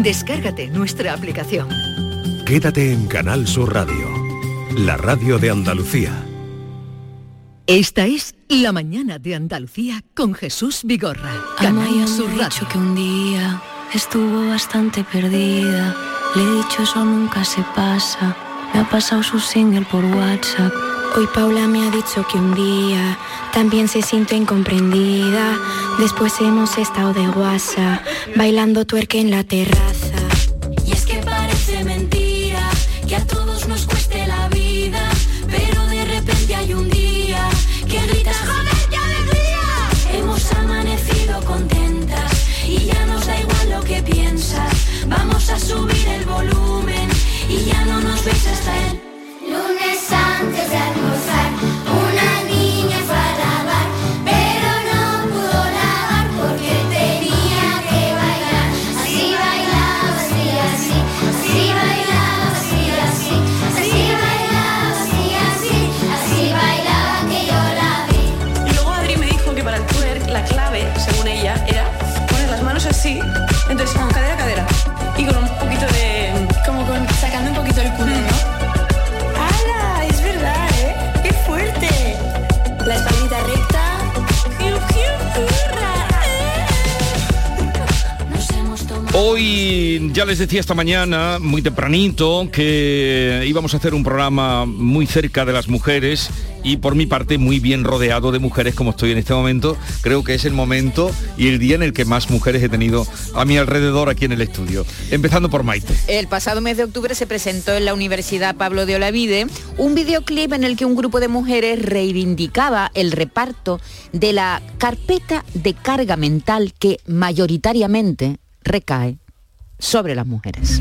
Descárgate nuestra aplicación. Quédate en Canal Sur Radio, la radio de Andalucía. Esta es La mañana de Andalucía con Jesús Vigorra. Canal Sur Radio. que un día estuvo bastante perdida. Le he dicho eso nunca se pasa. Me ha pasado su single por WhatsApp. Hoy Paula me ha dicho que un día también se siente incomprendida. Después hemos estado de guasa, bailando tuerque en la terraza. Y es que parece mentira que a todos nos cueste la vida. Pero de repente hay un día que gritas ¡Joder, qué alegría! Hemos amanecido contentas y ya nos da igual lo que piensas. Vamos a subir el volumen y ya no nos ves hasta el Ya les decía esta mañana, muy tempranito, que íbamos a hacer un programa muy cerca de las mujeres y por mi parte muy bien rodeado de mujeres como estoy en este momento. Creo que es el momento y el día en el que más mujeres he tenido a mi alrededor aquí en el estudio. Empezando por Maite. El pasado mes de octubre se presentó en la Universidad Pablo de Olavide un videoclip en el que un grupo de mujeres reivindicaba el reparto de la carpeta de carga mental que mayoritariamente recae sobre las mujeres.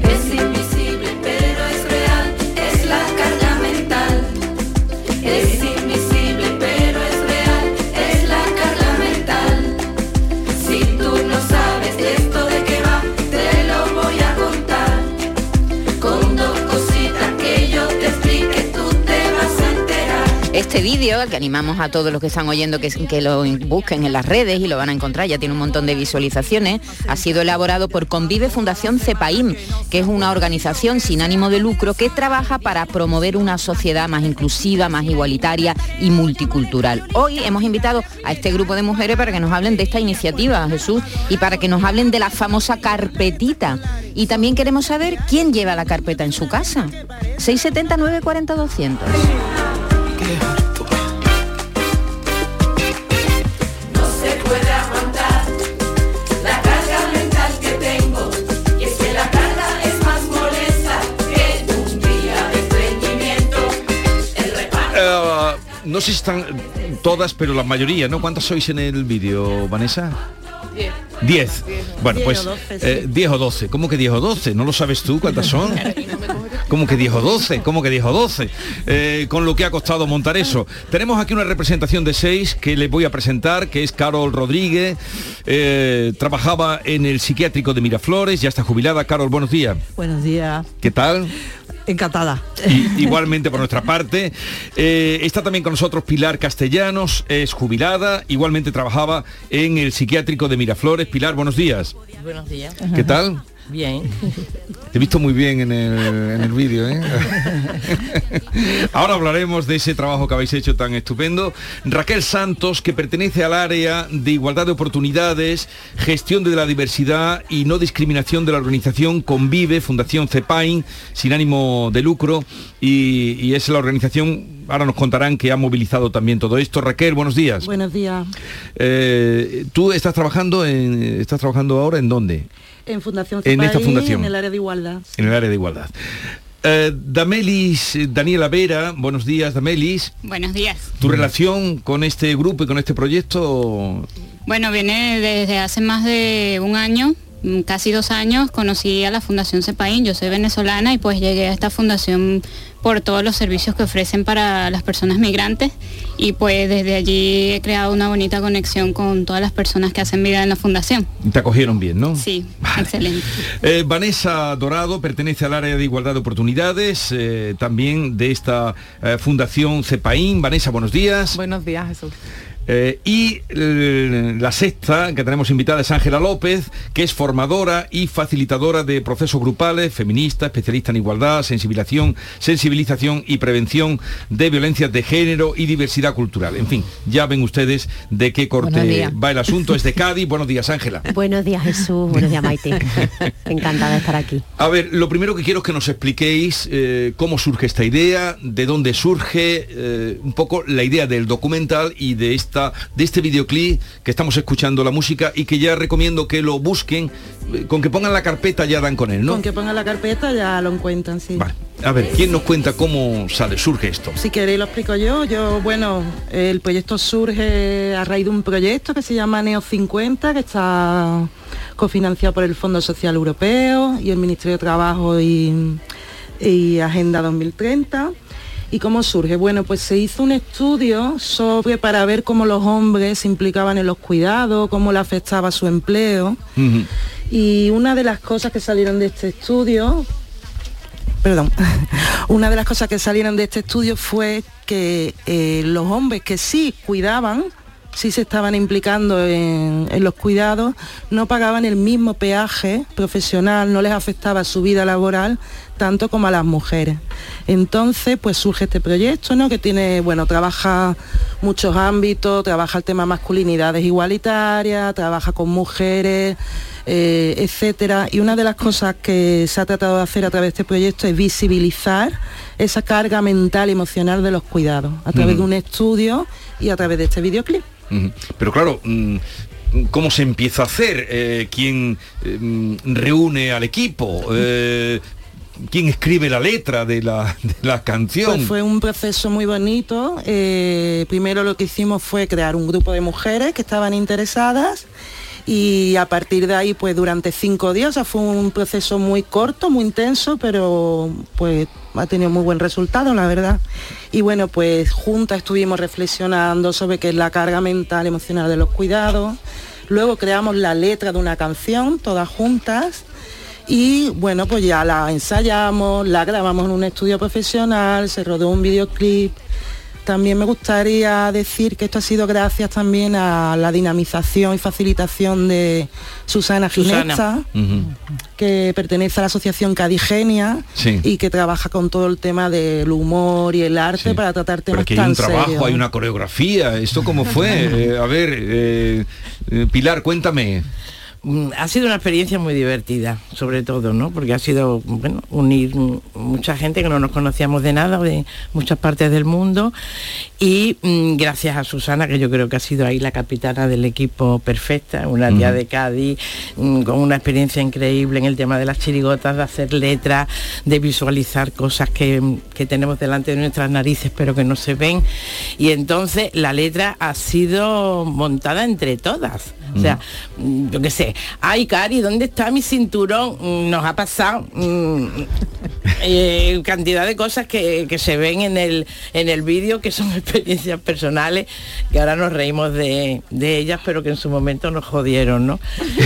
Este vídeo, al que animamos a todos los que están oyendo que, que lo busquen en las redes y lo van a encontrar, ya tiene un montón de visualizaciones, ha sido elaborado por Convive Fundación CEPAIM, que es una organización sin ánimo de lucro que trabaja para promover una sociedad más inclusiva, más igualitaria y multicultural. Hoy hemos invitado a este grupo de mujeres para que nos hablen de esta iniciativa, Jesús, y para que nos hablen de la famosa carpetita. Y también queremos saber quién lleva la carpeta en su casa. 679 40 200. No se puede aguantar la carga mental que tengo. Y es que la carga es más molesta que un día de estreñimiento. El reparto. Eh, no sé si están todas, pero la mayoría, ¿no? ¿Cuántas sois en el vídeo, Vanessa? 10. Bueno, Diez pues o doce, sí. eh, 10 o 12. ¿Cómo que 10 o 12? ¿No lo sabes tú cuántas son? ¿Cómo que 10 o 12? ¿Cómo que 10 o 12? Eh, con lo que ha costado montar eso. Tenemos aquí una representación de seis que les voy a presentar, que es Carol Rodríguez. Eh, trabajaba en el psiquiátrico de Miraflores, ya está jubilada. Carol, buenos días. Buenos días. ¿Qué tal? Encantada. Y- igualmente por nuestra parte. Eh, está también con nosotros Pilar Castellanos, es jubilada, igualmente trabajaba en el psiquiátrico de Miraflores. Pilar, buenos días. Buenos días. ¿Qué tal? Bien. Te he visto muy bien en el, en el vídeo. ¿eh? Ahora hablaremos de ese trabajo que habéis hecho tan estupendo. Raquel Santos, que pertenece al área de igualdad de oportunidades, gestión de la diversidad y no discriminación de la organización Convive, Fundación CEPAIN, sin ánimo de lucro, y, y es la organización, ahora nos contarán que ha movilizado también todo esto. Raquel, buenos días. Buenos días. Eh, ¿Tú estás trabajando, en, estás trabajando ahora en dónde? En Fundación En esta fundación. En el área de igualdad. En el área de igualdad. Eh, Damelis, eh, Daniela Vera, buenos días Damelis. Buenos días. ¿Tu relación con este grupo y con este proyecto? Bueno, viene desde hace más de un año, casi dos años, conocí a la Fundación CEPAIN, yo soy venezolana y pues llegué a esta fundación por todos los servicios que ofrecen para las personas migrantes y pues desde allí he creado una bonita conexión con todas las personas que hacen vida en la fundación. Te acogieron bien, ¿no? Sí, excelente. Eh, Vanessa Dorado pertenece al área de igualdad de oportunidades, eh, también de esta eh, fundación CEPAIN. Vanessa, buenos días. Buenos días, Jesús. Eh, y la sexta que tenemos invitada es Ángela López, que es formadora y facilitadora de procesos grupales, feminista, especialista en igualdad, sensibilización, sensibilización y prevención de violencias de género y diversidad cultural. En fin, ya ven ustedes de qué corte va el asunto. Es de Cádiz. Buenos días, Ángela. Buenos días Jesús, buenos días Maite. Encantada de estar aquí. A ver, lo primero que quiero es que nos expliquéis eh, cómo surge esta idea, de dónde surge, eh, un poco la idea del documental y de de este videoclip que estamos escuchando la música y que ya recomiendo que lo busquen, eh, con que pongan la carpeta ya dan con él, ¿no? Con que pongan la carpeta ya lo encuentran, sí. A ver, ¿quién nos cuenta cómo sale, surge esto? Si queréis lo explico yo. Yo, bueno, el proyecto surge a raíz de un proyecto que se llama Neo 50, que está cofinanciado por el Fondo Social Europeo y el Ministerio de Trabajo y, y Agenda 2030. ¿Y cómo surge? Bueno, pues se hizo un estudio sobre para ver cómo los hombres se implicaban en los cuidados, cómo le afectaba su empleo. Y una de las cosas que salieron de este estudio, perdón, una de las cosas que salieron de este estudio fue que eh, los hombres que sí cuidaban, sí se estaban implicando en, en los cuidados, no pagaban el mismo peaje profesional, no les afectaba su vida laboral tanto como a las mujeres. Entonces, pues surge este proyecto, ¿no? Que tiene, bueno, trabaja muchos ámbitos, trabaja el tema masculinidades igualitarias, trabaja con mujeres, eh, etcétera. Y una de las cosas que se ha tratado de hacer a través de este proyecto es visibilizar esa carga mental y emocional de los cuidados, a través de un estudio y a través de este videoclip. Pero claro, mm, ¿cómo se empieza a hacer? Eh, ¿Quién eh, mm, reúne al equipo? Eh, ¿Quién escribe la letra de la, de la canción? Pues fue un proceso muy bonito. Eh, primero lo que hicimos fue crear un grupo de mujeres que estaban interesadas y a partir de ahí pues durante cinco días, o fue un proceso muy corto, muy intenso, pero pues ha tenido muy buen resultado, la verdad. Y bueno, pues juntas estuvimos reflexionando sobre qué es la carga mental, emocional de los cuidados. Luego creamos la letra de una canción, todas juntas. Y bueno, pues ya la ensayamos, la grabamos en un estudio profesional, se rodó un videoclip. También me gustaría decir que esto ha sido gracias también a la dinamización y facilitación de Susana. Ginesta, que pertenece a la asociación Cadigenia Sí. y que trabaja con todo el tema del humor y el arte para tratar Pero temas aquí hay tan un trabajo, serios. hay una coreografía. ¿Esto cómo fue? Eh, a ver, eh, eh, Pilar, cuéntame. Mm, Ha sido una experiencia muy divertida, sobre todo, ¿no? Porque ha sido, bueno, unir mucha gente que no nos conocíamos de nada, de muchas partes del mundo. Y mm, gracias a Susana, que yo creo que ha sido ahí la capitana del equipo perfecta, una tía de Cádiz, mm, con una experiencia increíble en el tema de las chirigotas, de hacer letras, de visualizar cosas que, que tenemos delante de nuestras narices, pero que no se ven. Y entonces la letra ha sido montada entre todas. O sea, mm, yo qué sé, ay Cari, ¿dónde está mi cinturón? Mm, Nos ha pasado mm, eh, cantidad de cosas que, que se ven en el, en el vídeo que son experiencias personales, que ahora nos reímos de, de ellas, pero que en su momento nos jodieron, ¿no?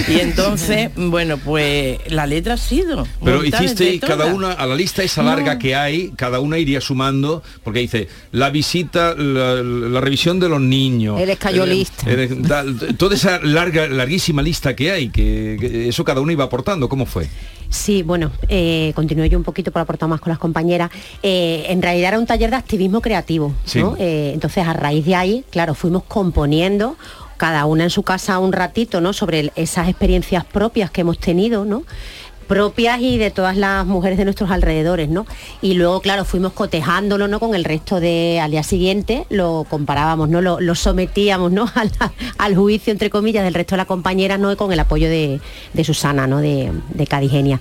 Y entonces, bueno, pues la letra ha sido. Pero entre cada una, a la lista esa larga No. que hay, cada una iría sumando, porque dice, la visita, la, la revisión de los niños. Eres cayolista. toda esa larga, larguísima lista que hay, que, que eso cada uno iba aportando, ¿cómo fue? Sí, bueno, eh, continúo yo un poquito por aportar más con las compañeras. Eh, en realidad era un taller de activismo creativo, Sí. ¿no? Eh, entonces a raíz de ahí, claro, fuimos componiendo cada una en su casa un ratito, ¿no? Sobre esas experiencias propias que hemos tenido, ¿no? Propias y de todas las mujeres de nuestros alrededores, ¿no? Y luego, claro, fuimos cotejándolo, ¿no? Con el resto de, al día siguiente, lo comparábamos, ¿no? Lo, sometíamos, ¿no? Al, juicio, entre comillas, del resto de las compañeras, ¿no? Con el apoyo de, Susana, ¿no? De, Cadigenia.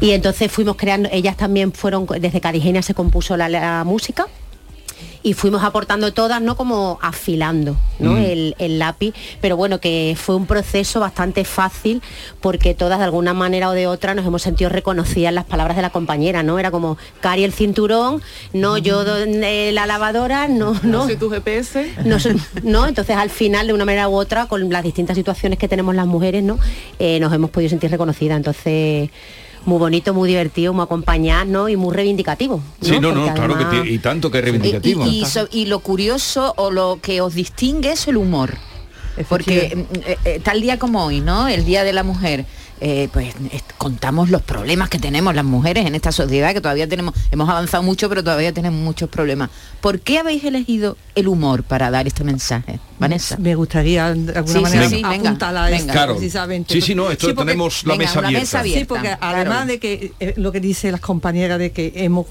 Y entonces fuimos creando, ellas también fueron, desde Cadigenia se compuso la música, y fuimos aportando todas, ¿no? Como afilando, ¿no? Mm. El, el lápiz, pero bueno, que fue un proceso bastante fácil porque todas de alguna manera o de otra nos hemos sentido reconocidas las palabras de la compañera, ¿no? Era como, Cari el cinturón, no yo do- eh, la lavadora, no, no. soy tu GPS. No, soy- no, entonces al final de una manera u otra, con las distintas situaciones que tenemos las mujeres, ¿no? Eh, nos hemos podido sentir reconocidas. Entonces, muy bonito, muy divertido, muy acompañado ¿no? y muy reivindicativo. Sí, no, no, claro que y tanto que es reivindicativo. y- y so- y lo curioso o lo que os distingue es el humor. Porque mm, eh, eh, tal día como hoy, ¿no? El Día de la Mujer. Eh, pues contamos los problemas que tenemos las mujeres en esta sociedad, que todavía tenemos, hemos avanzado mucho, pero todavía tenemos muchos problemas. ¿Por qué habéis elegido el humor para dar este mensaje, Vanessa? Me gustaría de alguna Sí, manera sí, sí, venga, apuntalar venga. esto Claro. precisamente. Sí, sí, no, esto porque- tenemos la mesa abierta. Sí, porque además de que eh, lo que dice las compañeras de que hemos,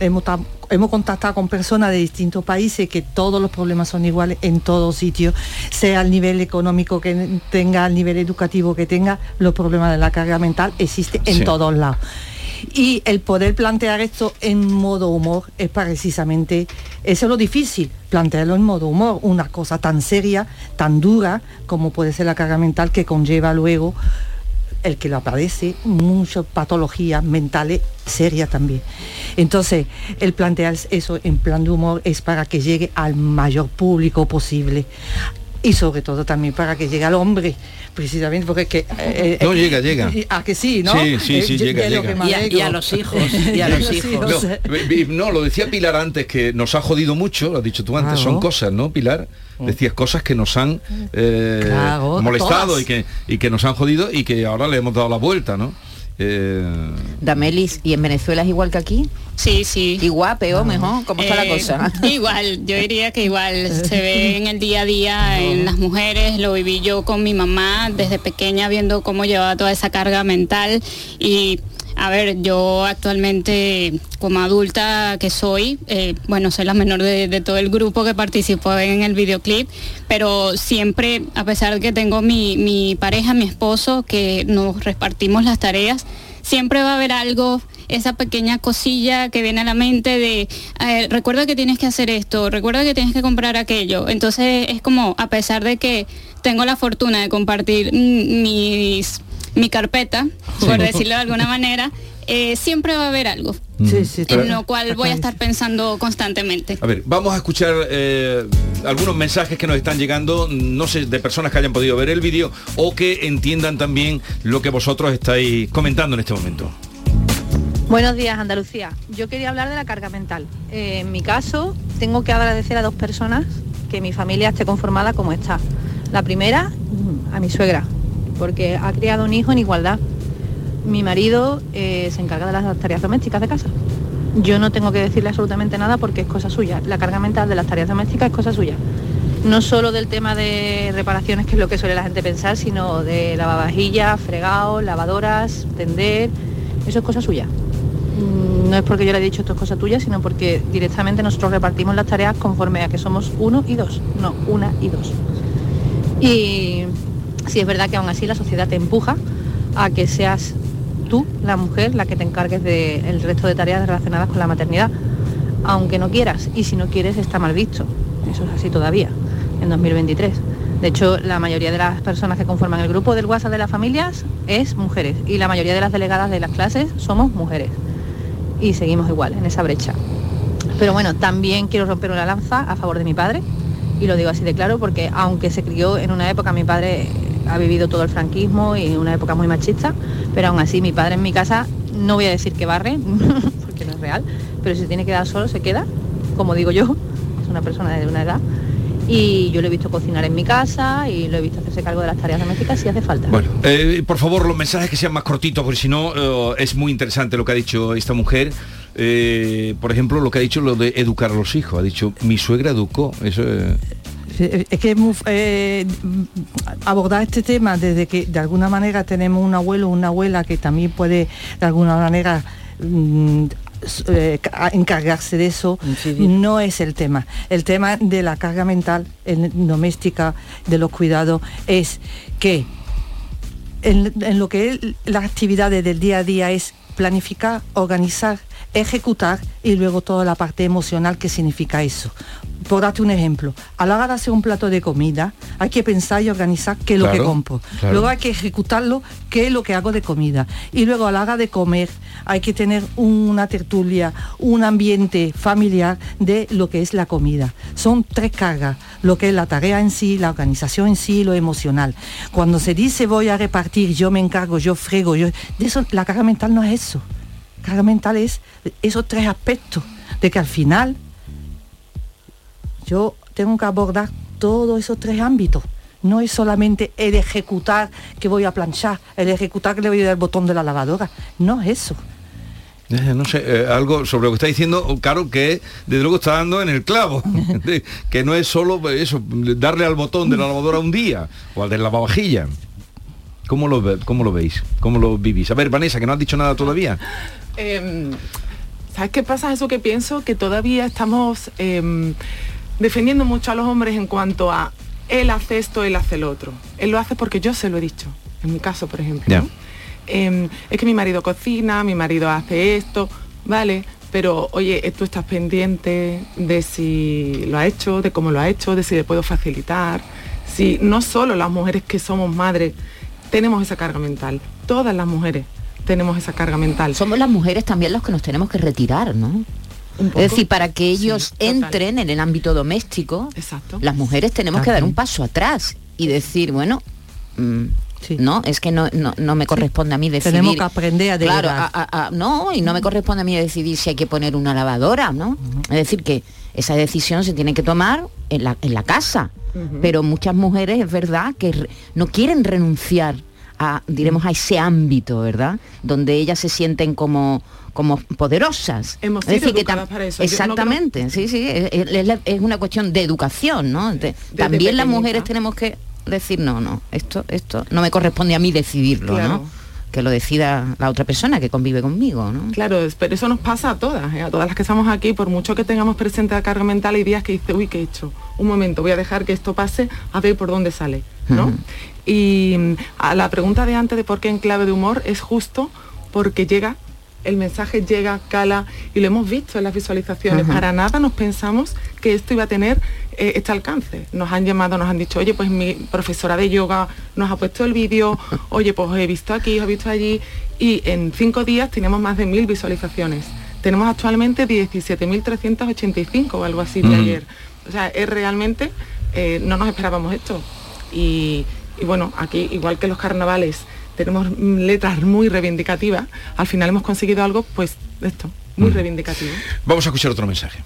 hemos, hemos contactado con personas de distintos países que todos los problemas son iguales en todos sitios, sea el nivel económico que tenga, el nivel educativo que tenga, los problemas de la carga mental existen en Sí. todos lados. Y el poder plantear esto en modo humor es precisamente, eso es lo difícil, plantearlo en modo humor, una cosa tan seria, tan dura como puede ser la carga mental que conlleva luego el que lo padece, muchas patologías mentales serias también. Entonces, el plantear eso en plan de humor es para que llegue al mayor público posible. Y sobre todo también para que llegue al hombre, precisamente porque es que... eh, No, eh, llega, llega. y- ¿A que sí, no? Sí, sí, sí, yo- llega, llega. Y a- y alegro. a los hijos, y a los hijos. No, eh, no, lo decía Pilar antes, que nos ha jodido mucho, lo has dicho tú antes, Claro. son cosas, ¿no, Pilar? Decías cosas que nos han eh, Claro, molestado todas. y que, y que nos han jodido y que ahora le hemos dado la vuelta, ¿no? Eh, Damelis, ¿y en Venezuela es igual que aquí? Sí, sí. Igual, peor, mejor, ¿cómo está la Eh, cosa? Igual, yo diría que igual se ve en el día a día en las mujeres, lo viví yo con mi mamá desde pequeña viendo cómo llevaba toda esa carga mental y a ver, yo actualmente como adulta que soy, eh, bueno, soy la menor de, todo el grupo que participó en el videoclip, pero siempre, a pesar de que tengo mi, pareja, mi esposo, que nos repartimos las tareas, siempre va a haber algo, esa pequeña cosilla que viene a la mente de, eh, recuerda que tienes que hacer esto, recuerda que tienes que comprar aquello. Entonces es como, a pesar de que tengo la fortuna de compartir mis, mi carpeta, por decirlo de alguna manera, eh, siempre va a haber algo. Sí, sí, en claro. lo cual voy a estar pensando constantemente. a ver, vamos a escuchar eh, algunos mensajes que nos están llegando, no sé, de personas que hayan podido ver el vídeo o que entiendan también lo que vosotros estáis comentando en este momento. Buenos días, Andalucía. Yo quería hablar de la carga mental. Eh, en mi caso, tengo que agradecer a dos personas que mi familia esté conformada como está. La primera, mm, a mi suegra, porque ha criado un hijo en igualdad. Mi marido eh, se encarga de las tareas domésticas de casa. Yo no tengo que decirle absolutamente nada porque es cosa suya. La carga mental de las tareas domésticas es cosa suya. No solo del tema de reparaciones, que es lo que suele la gente pensar, sino de lavavajillas, fregados, lavadoras, tender. Eso es cosa suya. Mm, No es porque yo le he dicho esto es cosa tuya, sino porque directamente nosotros repartimos las tareas conforme a que somos uno y dos. No, una y dos. Y sí es verdad que aún así la sociedad te empuja a que seas tú, la mujer, la que te encargues del resto de tareas relacionadas con la maternidad, aunque no quieras. Y si no quieres está mal visto. Eso es así todavía, en 2023. De hecho, la mayoría de las personas que conforman el grupo del WhatsApp de las familias es mujeres y la mayoría de las delegadas de las clases somos mujeres. Y seguimos igual, en esa brecha. Pero bueno, también quiero romper una lanza a favor de mi padre, y lo digo así de claro porque aunque se crió en una época, mi padre ha vivido todo el franquismo y una época muy machista, pero aún así mi padre en mi casa, no voy a decir que barre, porque no es real, pero si tiene que quedar solo, se queda, como digo yo, es una persona de una edad. Y yo lo he visto cocinar en mi casa y lo he visto hacerse cargo de las tareas domésticas si hace falta. Bueno, eh, por favor, los mensajes que sean más cortitos, porque si no, eh, es muy interesante lo que ha dicho esta mujer. Eh, por ejemplo, lo que ha dicho lo de educar a los hijos. Ha dicho, mi suegra educó. Eso Es que es muy, eh, abordar este tema desde que de alguna manera tenemos un abuelo o una abuela que también puede de alguna manera mm, eh, ca- encargarse de eso no es el tema. El tema de la carga mental en- doméstica, de los cuidados, es que en, en lo que es las actividades del día a día es planificar, organizar ejecutar y luego toda la parte emocional que significa eso. Por darte un ejemplo, a la hora de hacer un plato de comida, hay que pensar y organizar qué es lo que compro. claro. Luego hay que ejecutarlo, qué es lo que hago de comida. Y luego a la hora de comer hay que tener una tertulia, un ambiente familiar de lo que es la comida. Son tres cargas, lo que es la tarea en sí, la organización en sí y lo emocional. Cuando se dice voy a repartir, yo me encargo, yo frego, yo, de eso, la carga mental no es eso. Carga mental es esos tres aspectos, de que al final yo tengo que abordar todos esos tres ámbitos. No es solamente el ejecutar que voy a planchar, el ejecutar que le voy a dar el botón de la lavadora. No es eso. Eh, No sé, eh, algo sobre lo que está diciendo, claro que desde luego está dando en el clavo, de- que no es solo eh, eso, darle al botón de la lavadora un día o al de la lavavajilla. ¿Cómo lo, ¿Cómo lo veis? ¿Cómo lo vivís? A ver, Vanessa, que no has dicho nada todavía. Em, ¿Sabes qué pasa? Eso que pienso que todavía estamos em, defendiendo mucho a los hombres en cuanto a él hace esto, él hace lo otro. Él lo hace porque yo se lo he dicho. En mi caso, por ejemplo. Em, es que mi marido cocina, mi marido hace esto, vale, pero oye, tú estás pendiente de si lo ha hecho, de cómo lo ha hecho, de si le puedo facilitar. Si no solo las mujeres que somos madres tenemos esa carga mental, todas las mujeres tenemos esa carga mental. Somos las mujeres también los que nos tenemos que retirar, ¿no? Es decir, para que ellos entren en el ámbito doméstico, las mujeres tenemos que dar un paso atrás y decir, bueno, mm, no, es que no, no, no me corresponde a mí decidir. Tenemos que aprender a Claro, delegar. a- a- a- no, y no me corresponde a mí decidir si hay que poner una lavadora, ¿no? Es decir, que esa decisión se tiene que tomar en la, en la casa. Pero muchas mujeres es verdad que re- no quieren renunciar a, diremos, a ese ámbito, ¿verdad? Donde ellas se sienten como como poderosas. Hemos Es decir, sido que para eso. Yo no Exactamente, sí, sí, es, es la- es una cuestión de educación, ¿no? De- también las mujeres tenemos que decir, no, no, esto, esto no me corresponde a mí decidirlo, Claro. ¿no? Que lo decida la otra persona que convive conmigo, ¿no? Claro, pero eso nos pasa a todas, ¿eh? a todas las que estamos aquí, por mucho que tengamos presente la carga mental, hay días que dice, uy, ¿qué he hecho? Un momento, voy a dejar que esto pase, a ver por dónde sale, ¿no? Y mm, a la pregunta de antes de por qué en clave de humor es justo porque llega, el mensaje llega, cala, y lo hemos visto en las visualizaciones. Para nada nos pensamos que esto iba a tener eh, este alcance. Nos han llamado, nos han dicho, oye, pues mi profesora de yoga nos ha puesto el vídeo, oye, pues he visto aquí, he visto allí, y en cinco días tenemos más de mil visualizaciones. Tenemos actualmente 17.385 o algo así de Mm. ayer. O sea, es realmente, eh, no nos esperábamos esto. Y, y bueno, aquí, igual que los carnavales, tenemos mm, letras muy reivindicativas, al final hemos conseguido algo, pues, esto, muy reivindicativo. Vamos a escuchar otro mensaje.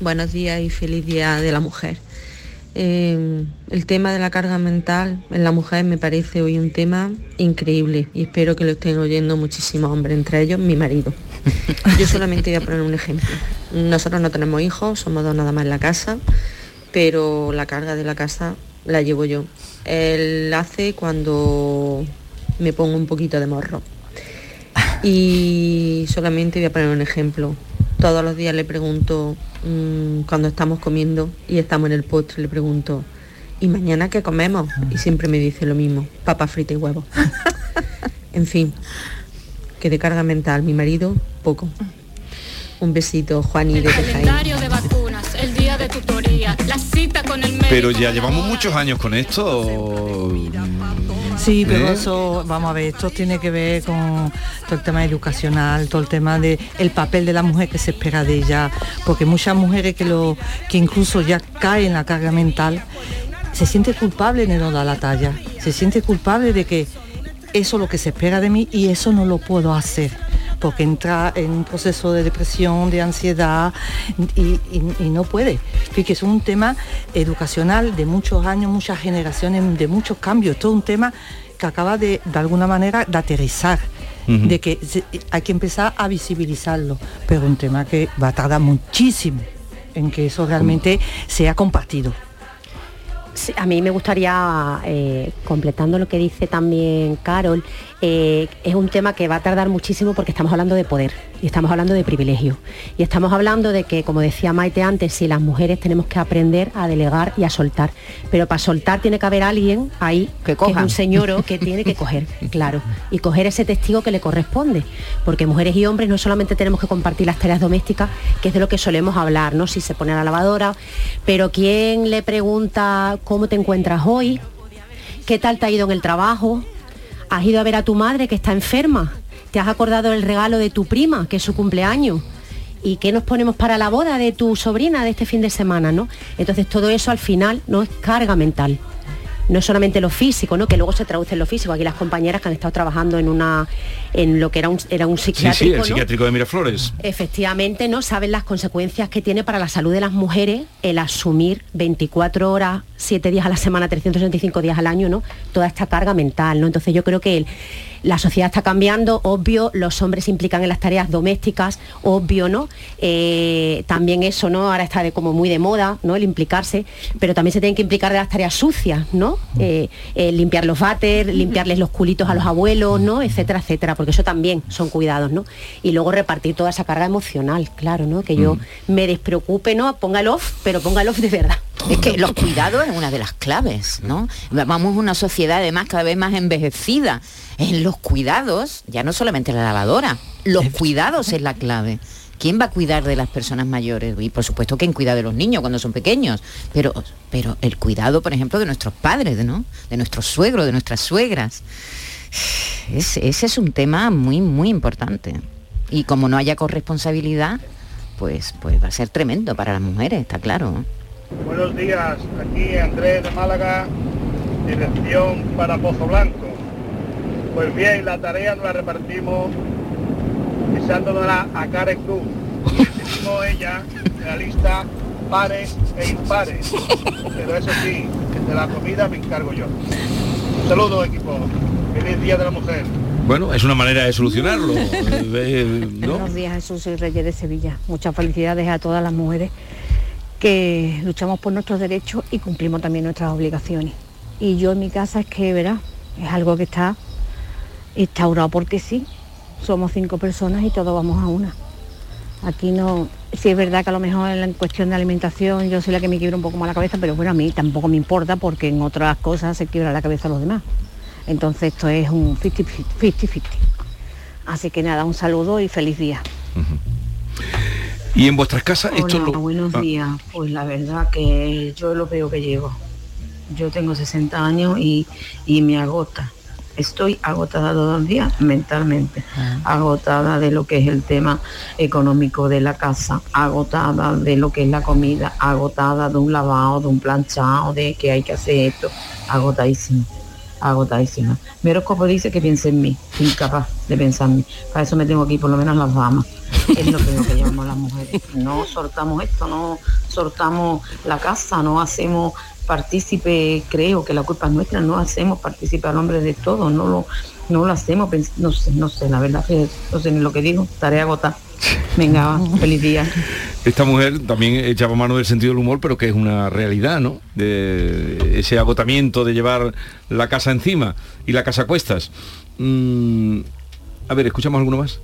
Buenos días y feliz Día de la Mujer. Eh, el tema de la carga mental en la mujer me parece hoy un tema increíble y espero que lo estén oyendo muchísimos hombres, entre ellos mi marido. Yo solamente voy a poner un ejemplo. Nosotros no tenemos hijos, somos dos nada más en la casa, pero la carga de la casa la llevo yo. Él hace cuando me pongo un poquito de morro. Y solamente voy a poner un ejemplo. Todos los días le pregunto, mm, cuando estamos comiendo y estamos en el postre, le pregunto, ¿y mañana qué comemos? Y siempre me dice lo mismo, papa frita y huevo. en fin, que de carga mental, mi marido, poco. Un besito, Juan y de tutoría, la cita con el médico. Pero ya llevamos muchos años con esto. Sí, pero ¿Eh? eso, vamos a ver, esto tiene que ver con todo el tema educacional, todo el tema de el papel de la mujer que se espera de ella, porque muchas mujeres que lo, que incluso ya caen en la carga mental, se siente culpable de no dar la talla, se siente culpable de que eso es lo que se espera de mí y eso no lo puedo hacer porque entra en un proceso de depresión, de ansiedad y, y- y no puede. Fíjate, es un tema educacional de muchos años, muchas generaciones, de muchos cambios. Es un tema que acaba de, de alguna manera, de aterrizar, de que hay que empezar a visibilizarlo, pero un tema que va a tardar muchísimo en que eso realmente sea compartido. Sí, a mí me gustaría, eh, completando lo que dice también Carol, eh, es un tema que va a tardar muchísimo porque estamos hablando de poder y estamos hablando de privilegio. Y estamos hablando de que, como decía Maite antes, si las mujeres tenemos que aprender a delegar y a soltar. Pero para soltar tiene que haber alguien ahí, que, es coja. un señor que tiene que coger, claro, y coger ese testigo que le corresponde. Porque mujeres y hombres no solamente tenemos que compartir las tareas domésticas, que es de lo que solemos hablar, ¿no? Si se pone a la lavadora, pero ¿quién le pregunta cómo te encuentras hoy? ¿Qué tal te ha ido en el trabajo? ¿Has ido a ver a tu madre que está enferma? ¿Te has acordado del regalo de tu prima, que es su cumpleaños? ¿Y qué nos ponemos para la boda de tu sobrina de este fin de semana, no? Entonces todo eso al final no es carga mental. No solamente lo físico, ¿no? Que luego se traduce en lo físico. Aquí las compañeras que han estado trabajando en una en lo que era un era un Sí, psiquiátrico, sí, el ¿no? psiquiátrico de Miraflores. Efectivamente, ¿no? Saben las consecuencias que tiene para la salud de las mujeres el asumir 24 horas, 7 días a la semana, 365 días al año, ¿no? Toda esta carga mental, ¿no? Entonces yo creo que el- la sociedad está cambiando, obvio, los hombres se implican en las tareas domésticas, obvio, ¿no? Eh, también eso, ¿no? Ahora está de, como muy de moda, ¿no? El implicarse, pero también se tienen que implicar de las tareas sucias, ¿no? Eh, eh, limpiar los váteres, limpiarles los culitos a los abuelos, ¿no? Etcétera, etcétera, porque eso también son cuidados, ¿no? Y luego repartir toda esa carga emocional, claro, ¿no? Que yo me despreocupe, ¿no? Ponga el off, pero ponga el off de verdad. Es que los cuidados es una de las claves, ¿no? Vamos a una sociedad además cada vez más envejecida. En los cuidados, ya no solamente la lavadora, los cuidados es la clave. ¿Quién va a cuidar de las personas mayores? Y por supuesto quién cuida de los niños cuando son pequeños. Pero, pero el cuidado, por ejemplo, de nuestros padres, ¿no? De nuestros suegros, de nuestras suegras. Ese, ese es un tema muy, muy importante. Y como no haya corresponsabilidad, pues, pues va a ser tremendo para las mujeres, está claro. Buenos días, aquí Andrés de Málaga, dirección para Pozo Blanco. Pues bien, la tarea nos la repartimos pisándola a Karen Cruz. Hicimos ella de la lista pares e impares. Pero eso sí, que de la comida me encargo yo. Un saludo equipo. Feliz Día de la Mujer. Bueno, es una manera de solucionarlo. eh, ¿no? Buenos días, Jesús, soy Reyes de Sevilla. Muchas felicidades a todas las mujeres que luchamos por nuestros derechos y cumplimos también nuestras obligaciones. Y yo en mi casa es que, verá, es algo que está instaurado porque sí. Somos cinco personas y todos vamos a una. Aquí no, sí es verdad que a lo mejor en la cuestión de alimentación yo soy la que me quiebra un poco más la cabeza, pero bueno, a mí tampoco me importa porque en otras cosas se quiebra la cabeza a los demás. Entonces esto es un 50-50. Así que nada, un saludo y feliz día. Y en vuestras casas esto Hola, lo... buenos Ah, días. Pues la verdad que yo lo veo que llevo. Yo tengo 60 años y, y me agota. Estoy agotada todos los días mentalmente, agotada de lo que es el tema económico de la casa, agotada de lo que es la comida, agotada de un lavado, de un planchado, de que hay que hacer esto, agotadísima, agotadísima. Mi horóscopo dice que piense en mí, incapaz de pensar en mí. Para eso me tengo aquí por lo menos las damas. Es lo lo que las mujeres. No soltamos esto, no soltamos la casa, no hacemos partícipe, creo que la culpa es nuestra, no hacemos partícipe al hombre de todo, no lo, no lo hacemos, no sé, no sé, la verdad no sé ni lo que digo, estaré agotada. Venga, feliz día. Esta mujer también echaba mano del sentido del humor, pero que es una realidad, ¿no? De ese agotamiento de llevar la casa encima y la casa cuestas. Mm, a ver, ¿escuchamos alguno más?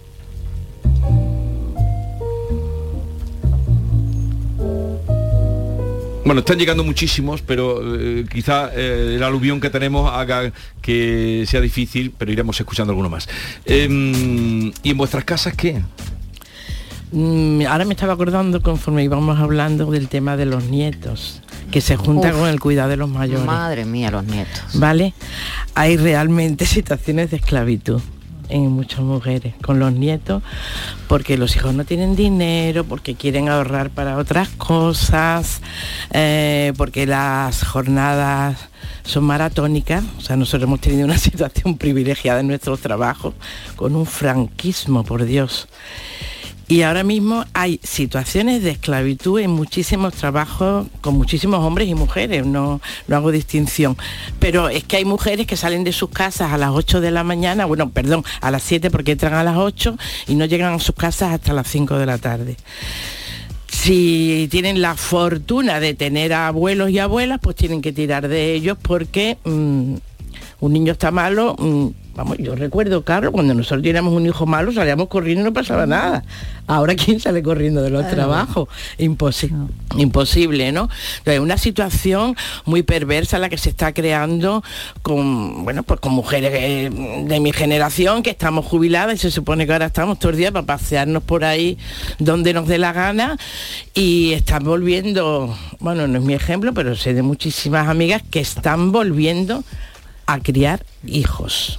Bueno, están llegando muchísimos, pero eh, quizá eh, el aluvión que tenemos haga que sea difícil, pero iremos escuchando alguno más. Em, ¿Y en vuestras casas qué? Mm, ahora me estaba acordando conforme íbamos hablando del tema de los nietos, que se junta Uf. con el cuidado de los mayores. Madre mía, los nietos. ¿Vale? Hay realmente situaciones de esclavitud en muchas mujeres con los nietos porque los hijos no tienen dinero, porque quieren ahorrar para otras cosas, eh, porque las jornadas son maratónicas. O sea, nosotros hemos tenido una situación privilegiada en nuestros trabajos con un franquismo, por Dios. Y ahora mismo hay situaciones de esclavitud en muchísimos trabajos con muchísimos hombres y mujeres, no, no hago distinción. Pero es que hay mujeres que salen de sus casas a las 8 de la mañana, bueno, perdón, a las 7 porque entran a las 8 y no llegan a sus casas hasta las 5 de la tarde. si tienen la fortuna de tener a abuelos y abuelas, pues tienen que tirar de ellos porque mm, un niño está malo. mm, Vamos, yo recuerdo, Carlos, cuando nosotros teníamos un hijo malo, salíamos corriendo y no pasaba nada. Ahora, ¿quién sale corriendo de los Claro. trabajos? Imposible, imposible, ¿no? Entonces, una situación muy perversa la que se está creando con, bueno, pues con mujeres eh, de mi generación que estamos jubiladas y se supone que ahora estamos todos los días para pasearnos por ahí donde nos dé la gana y están volviendo, bueno, no es mi ejemplo, pero sé de muchísimas amigas que están volviendo a criar hijos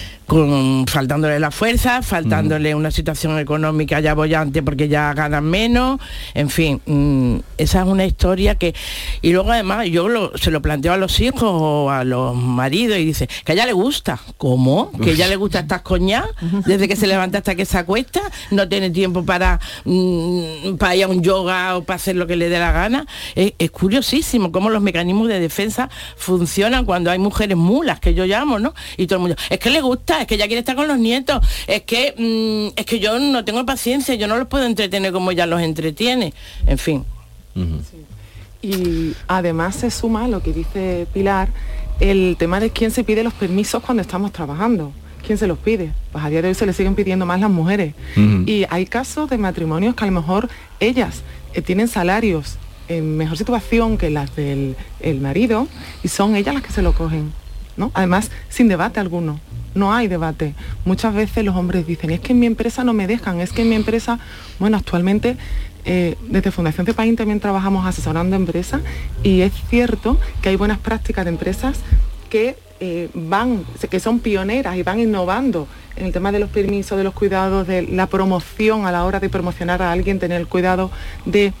con, faltándole la fuerza, faltándole una situación económica ya bollante porque ya ganan menos, en fin, mm, esa es una historia que... Y luego además yo lo- se lo planteo a los hijos o a los maridos y dice, que a ella le gusta, ¿cómo? Que a ella le gusta estas coñas, desde que se levanta hasta que se acuesta, no tiene tiempo para, mm, para ir a un yoga o para hacer lo que le dé la gana. Es, es curiosísimo cómo los mecanismos de defensa funcionan cuando hay mujeres mulas, que yo llamo, ¿no? Y todo el mundo, es que le gusta, es que ella quiere estar con los nietos, es que, mm, es que yo no tengo paciencia, yo no los puedo entretener como ella los entretiene. En fin. Y además se suma a lo que dice Pilar, el tema de quién se pide los permisos cuando estamos trabajando. ¿Quién se los pide? Pues a día de hoy se le siguen pidiendo más las mujeres. Y hay casos de matrimonios que a lo mejor ellas eh, tienen salarios en mejor situación que las del el marido y son ellas las que se lo cogen. ¿no? Además, sin debate alguno. No hay debate. Muchas veces los hombres dicen, es que en mi empresa no me dejan, es que en mi empresa, bueno, actualmente eh, desde Fundación CEPAIN también trabajamos asesorando empresas y es cierto que hay buenas prácticas de empresas que eh, van, que son pioneras y van innovando en el tema de los permisos, de los cuidados, de la promoción a la hora de promocionar a alguien, tener el cuidado de...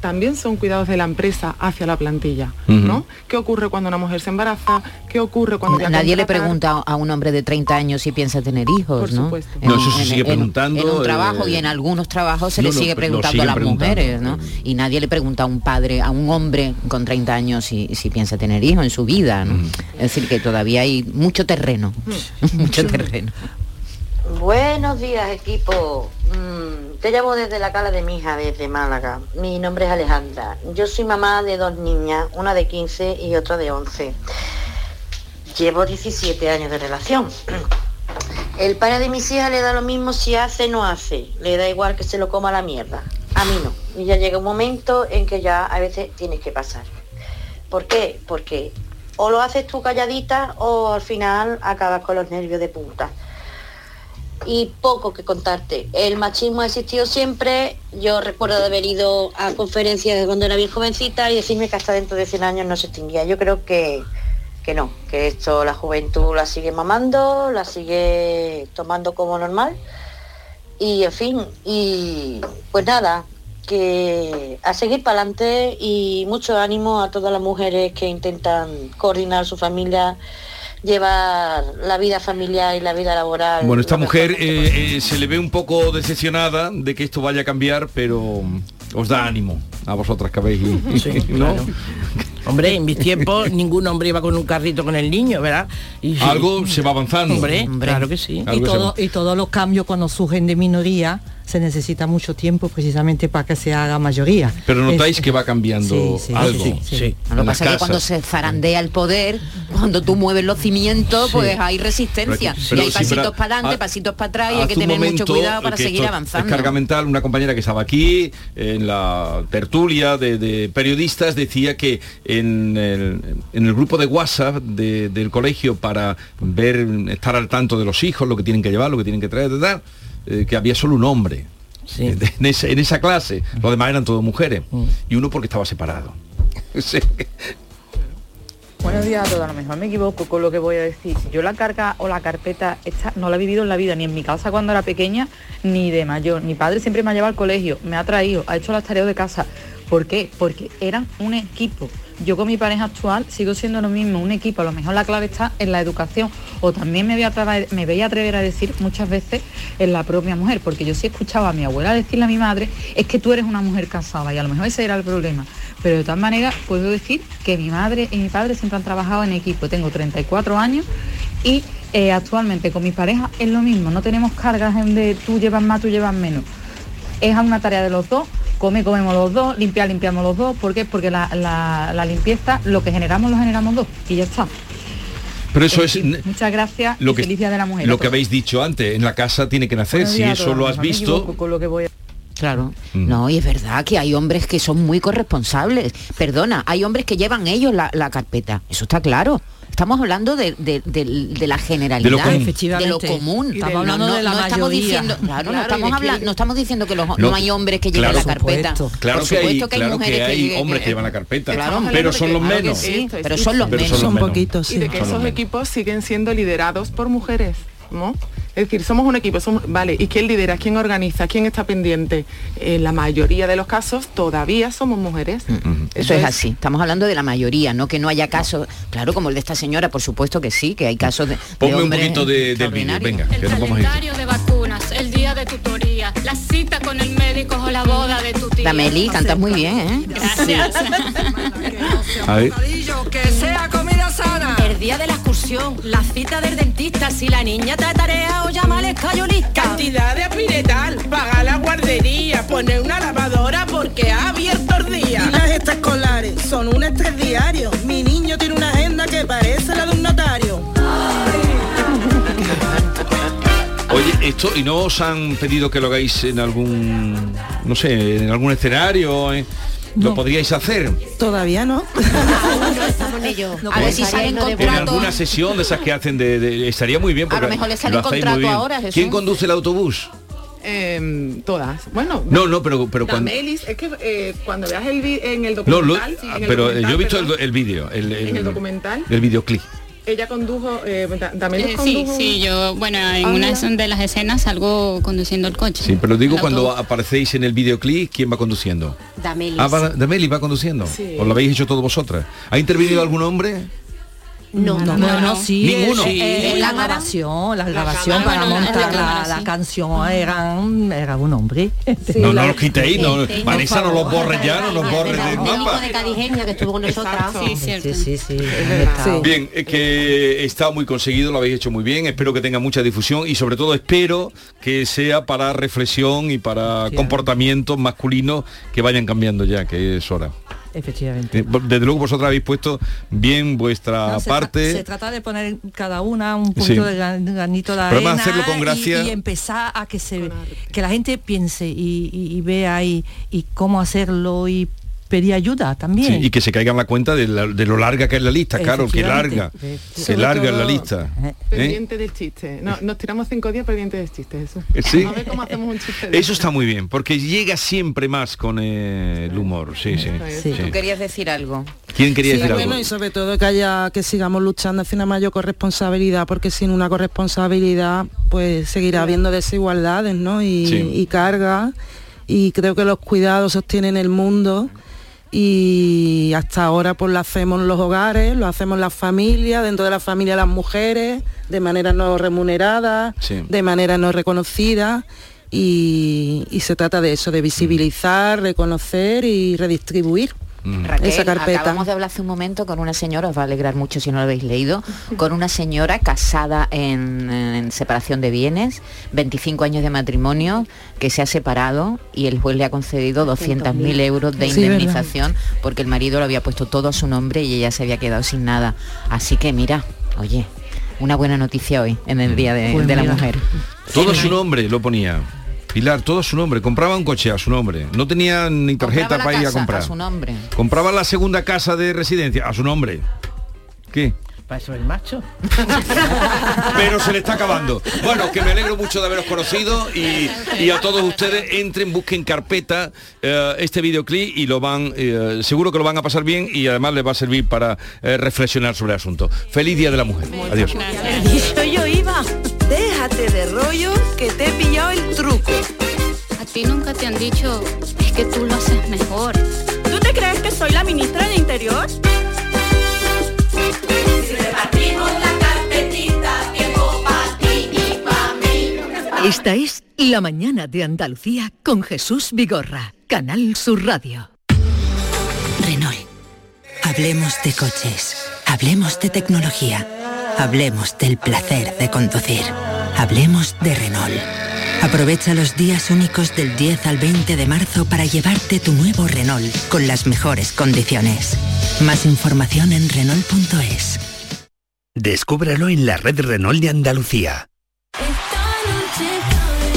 también son cuidados de la empresa hacia la plantilla, ¿no? ¿Qué ocurre cuando una mujer se embaraza? ¿Qué ocurre cuando Nadie le pregunta a un hombre de 30 años si piensa tener hijos, Por ¿no? supuesto. No, eso se sigue en- preguntando, En un trabajo eh, y en algunos trabajos se no, le sigue preguntando a las preguntando. mujeres, ¿no? Y nadie le pregunta a un padre, a un hombre con 30 años si, si piensa tener hijos en su vida, ¿no? Es decir, que todavía hay mucho terreno, mucho terreno. Buenos días, equipo. Mm, te llamo desde la cala de mi hija, desde Málaga. Mi nombre es Alejandra. Yo soy mamá de dos niñas, una de 15 y otra de 11. Llevo 17 años de relación. El padre de mis hijas le da lo mismo si hace o no hace. Le da igual que se lo coma la mierda. A mí no. Y ya llega un momento en que ya a veces tienes que pasar. ¿Por qué? Porque o lo haces tú calladita o al final acabas con los nervios de punta y poco que contarte. El machismo ha existido siempre. Yo recuerdo de haber ido a conferencias de cuando era bien jovencita y decirme que hasta dentro de 100 años no se extinguía. Yo creo que, que no, que esto la juventud la sigue mamando, la sigue tomando como normal. Y en fin, y pues nada, que a seguir para adelante y mucho ánimo a todas las mujeres que intentan coordinar su familia, llevar la vida familiar y la vida laboral. Bueno, esta mujer eh, eh, se le ve un poco decepcionada de que esto vaya a cambiar, pero mm, os da ánimo a vosotras que habéis, Sí, ¿no? claro. Hombre, en mis tiempos ningún hombre iba con un carrito con el niño, ¿verdad? Y, Algo se va avanzando. Hombre, claro que sí. Y, todo- y todos los cambios cuando surgen de minoría se necesita mucho tiempo precisamente para que se haga mayoría. Pero notáis Es- que va cambiando Sí, sí, algo. sí, sí. Lo que pasa es que cuando se zarandea el poder, cuando tú mueves los cimientos, Sí. pues hay resistencia. Pero- y hay sí, pasitos pero para adelante, pasitos para atrás y hay que tener mucho cuidado para seguir avanzando. Es carga mental, una compañera que estaba aquí en la tertulia de, de periodistas decía que en el, en el grupo de WhatsApp de- del colegio para ver, estar al tanto de los hijos, lo que tienen que llevar, lo que tienen que traer, tal, eh, que había solo un hombre. En, ese- en esa clase, los demás eran todos mujeres. Y uno porque estaba separado. Sí. Buenos días a todos, a lo mejor me equivoco con lo que voy a decir. Yo la carga o la carpeta esta no la he vivido en la vida, ni en mi casa cuando era pequeña, ni de mayor. Mi padre siempre me ha llevado al colegio, me ha traído, ha hecho las tareas de casa. ¿Por qué? Porque eran un equipo. Yo con mi pareja actual sigo siendo lo mismo, un equipo. A lo mejor la clave está en la educación. O también me voy a, me voy a atrever a decir muchas veces en la propia mujer, porque yo sí escuchaba a mi abuela decirle a mi madre, es que tú eres una mujer casada y a lo mejor ese era el problema. Pero de todas maneras puedo decir que mi madre y mi padre siempre han trabajado en equipo. Tengo 34 años y eh, actualmente con mi pareja es lo mismo. No tenemos cargas en de tú llevas más, tú llevas menos. Es una tarea de los dos come, comemos los dos, limpiar, limpiamos los dos. ¿Por qué? Porque la, la- la limpieza, lo que generamos, lo generamos dos. Y ya está. Pero eso es Muchas gracias lo que, de la mujer. lo que habéis dicho antes, en la casa tiene que nacer. Si eso lo has visto, con lo que voy a- Claro. Mm. No, y es verdad que hay hombres que son muy corresponsables. Perdona, hay hombres que llevan ellos la, la carpeta. Eso está claro. Estamos hablando de, de- de- de la generalidad, De lo común. de lo común. Estamos hablando de la estamos mayoría. diciendo, claro, no Claro, estamos y de hablando, que- no estamos diciendo que los- no, No, hay hombres que lleven claro, la carpeta. Claro Por que hay, supuesto claro que mujeres hay que- hombres que llevan la carpeta, Claro, pero son los claro que menos. sí, pero son los menos. son menos. y de que esos equipos siguen siendo liderados por mujeres ¿no? es decir somos un equipo somos, vale y quién lidera quién organiza quién está pendiente en la mayoría de los casos todavía somos mujeres Eso es así. Estamos hablando de la mayoría, no que no haya casos, claro, como el de esta señora, por supuesto que sí, que hay casos de, de Ponme un hombres poquito de- del vídeo, venga, que calendario de vacunas, el día de tutoría, la cita con el médico o la boda de tu tía. Dameli, cantas muy bien, ¿eh? Gracias. A ver. Que sea comida sana. El día de la la cita del dentista, si la niña trae tarea o llama al escayolista. Cantidad de apiretal, pagar la guardería, poner una lavadora porque ha abierto el día. Y las extraescolares son un estrés diario. Mi niño tiene una agenda que parece la de un notario. Oye, esto, ¿y no os han pedido que lo hagáis en algún, no sé, en algún escenario? eh? ¿Lo podríais hacer? Todavía no. A ver si salen En contratos. alguna sesión de esas que hacen de, de- estaría muy bien porque mejor le sale lo hacéis muy contrato bien. ahora, Jesús. ¿Quién conduce el autobús? Em, todas bueno No, no, pero pero cuando Damelis, es que eh, cuando veas el en el no, documental lo- sí, en el pero eh, documental, yo he visto perdón, el, el vídeo, el, en el documental el videoclip. Ella condujo eh, Da- Damelis Eh, sí, condujo sí, yo, bueno, en Ah, una mira. de las escenas salgo conduciendo el coche. Sí, pero digo cuando autobús. aparecéis en el videoclip, ¿quién va conduciendo? Damelis. Ah, va, Dameli va conduciendo. Sí. ¿O lo habéis hecho todos vosotras? ¿Ha intervenido algún hombre? No, no, no, no, sí, Ninguno. sí, Eh, la grabación, la grabación para bueno, montar la, la canción eran, era un hombre. no, no los quitéis, no, Vanessa no los borres ya, no los borres del mapa. de Cadigeña que estuvo con nosotras. Sí, sí, sí, sí. Bien, es que está muy conseguido, lo habéis hecho muy bien, espero que tenga mucha difusión y sobre todo espero que sea para reflexión y para comportamientos masculinos que vayan cambiando ya, que es hora. Efectivamente. Eh, Desde luego vosotros habéis puesto bien vuestra No, se, tra- parte. se trata de poner cada una un poquito Sí. de gran- granito de arena hacerlo con y- gracia. Y, empezar a que se que la gente piense y, y- y vea y, y cómo hacerlo y pedir ayuda también. Sí, y que se caigan la cuenta de, la- de lo larga que es la lista, claro, que larga, Sí. que larga es la lista. ¿eh? pendiente del chiste no, nos tiramos cinco días pendiente del chiste eso Sí. a ver cómo hacemos un chiste de Eso está muy bien, porque llega siempre más con eh, el humor, sí, sí. sí. Tú querías decir algo. ¿Quién quería Sí, decir bueno, algo? y sobre todo que haya que sigamos luchando hacia una mayor corresponsabilidad, porque sin una corresponsabilidad, pues seguirá habiendo desigualdades, ¿no? Y, Sí. y cargas. Y creo que los cuidados sostienen el mundo. Y hasta ahora pues lo hacemos en los hogares, lo hacemos en las familias, dentro de la familia las mujeres, de manera no remunerada, Sí. de manera no reconocida. Y, y se trata de eso, de visibilizar, reconocer y redistribuir Raquel, esa carpeta. acabamos de hablar hace un momento con una señora, os va a alegrar mucho si no lo habéis leído, con una señora casada en, en separación de bienes, 25 años de matrimonio, que se ha separado y el juez le ha concedido 200.000 euros de indemnización porque el marido lo había puesto todo a su nombre y ella se había quedado sin nada. Así que mira, oye, una buena noticia hoy, en el Día de, Pues de la. Mujer. Todo su nombre lo ponía. Pilar, todo su nombre. Compraba un coche a su nombre. No tenía ni tarjeta Compraba la para ir a comprar. a su nombre. Compraba la segunda casa de residencia a su nombre. ¿Qué? Para eso el macho. Pero se le está acabando. Bueno, que me alegro mucho de haberos conocido y, y a todos ustedes entren, busquen carpeta eh, este videoclip y lo van, eh, seguro que lo van a pasar bien y además les va a servir para eh, reflexionar sobre el asunto. Feliz Día de la Mujer. Adiós. Yo iba, déjate de rollo que te he pillado el truco. A ti nunca te han dicho, es que tú lo haces mejor. ¿Tú te crees que soy la ministra de Interior? Si repartimos la carpetita, tiempo para ti y para mí. Esta es La mañana de Andalucía con Jesús Vigorra, Canal Sur Radio. Renault. Hablemos de coches. Hablemos de tecnología. Hablemos del placer de conducir. Hablemos de Renault. Aprovecha los días únicos del 10 al 20 de marzo para llevarte tu nuevo Renault con las mejores condiciones. Más información en Renault.es. Descúbralo en la red Renault de Andalucía.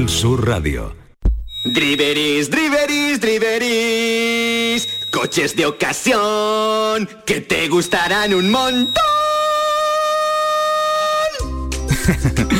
Canal Sur Radio. Driveris, driveris, driveris. Coches de ocasión que te gustarán un montón.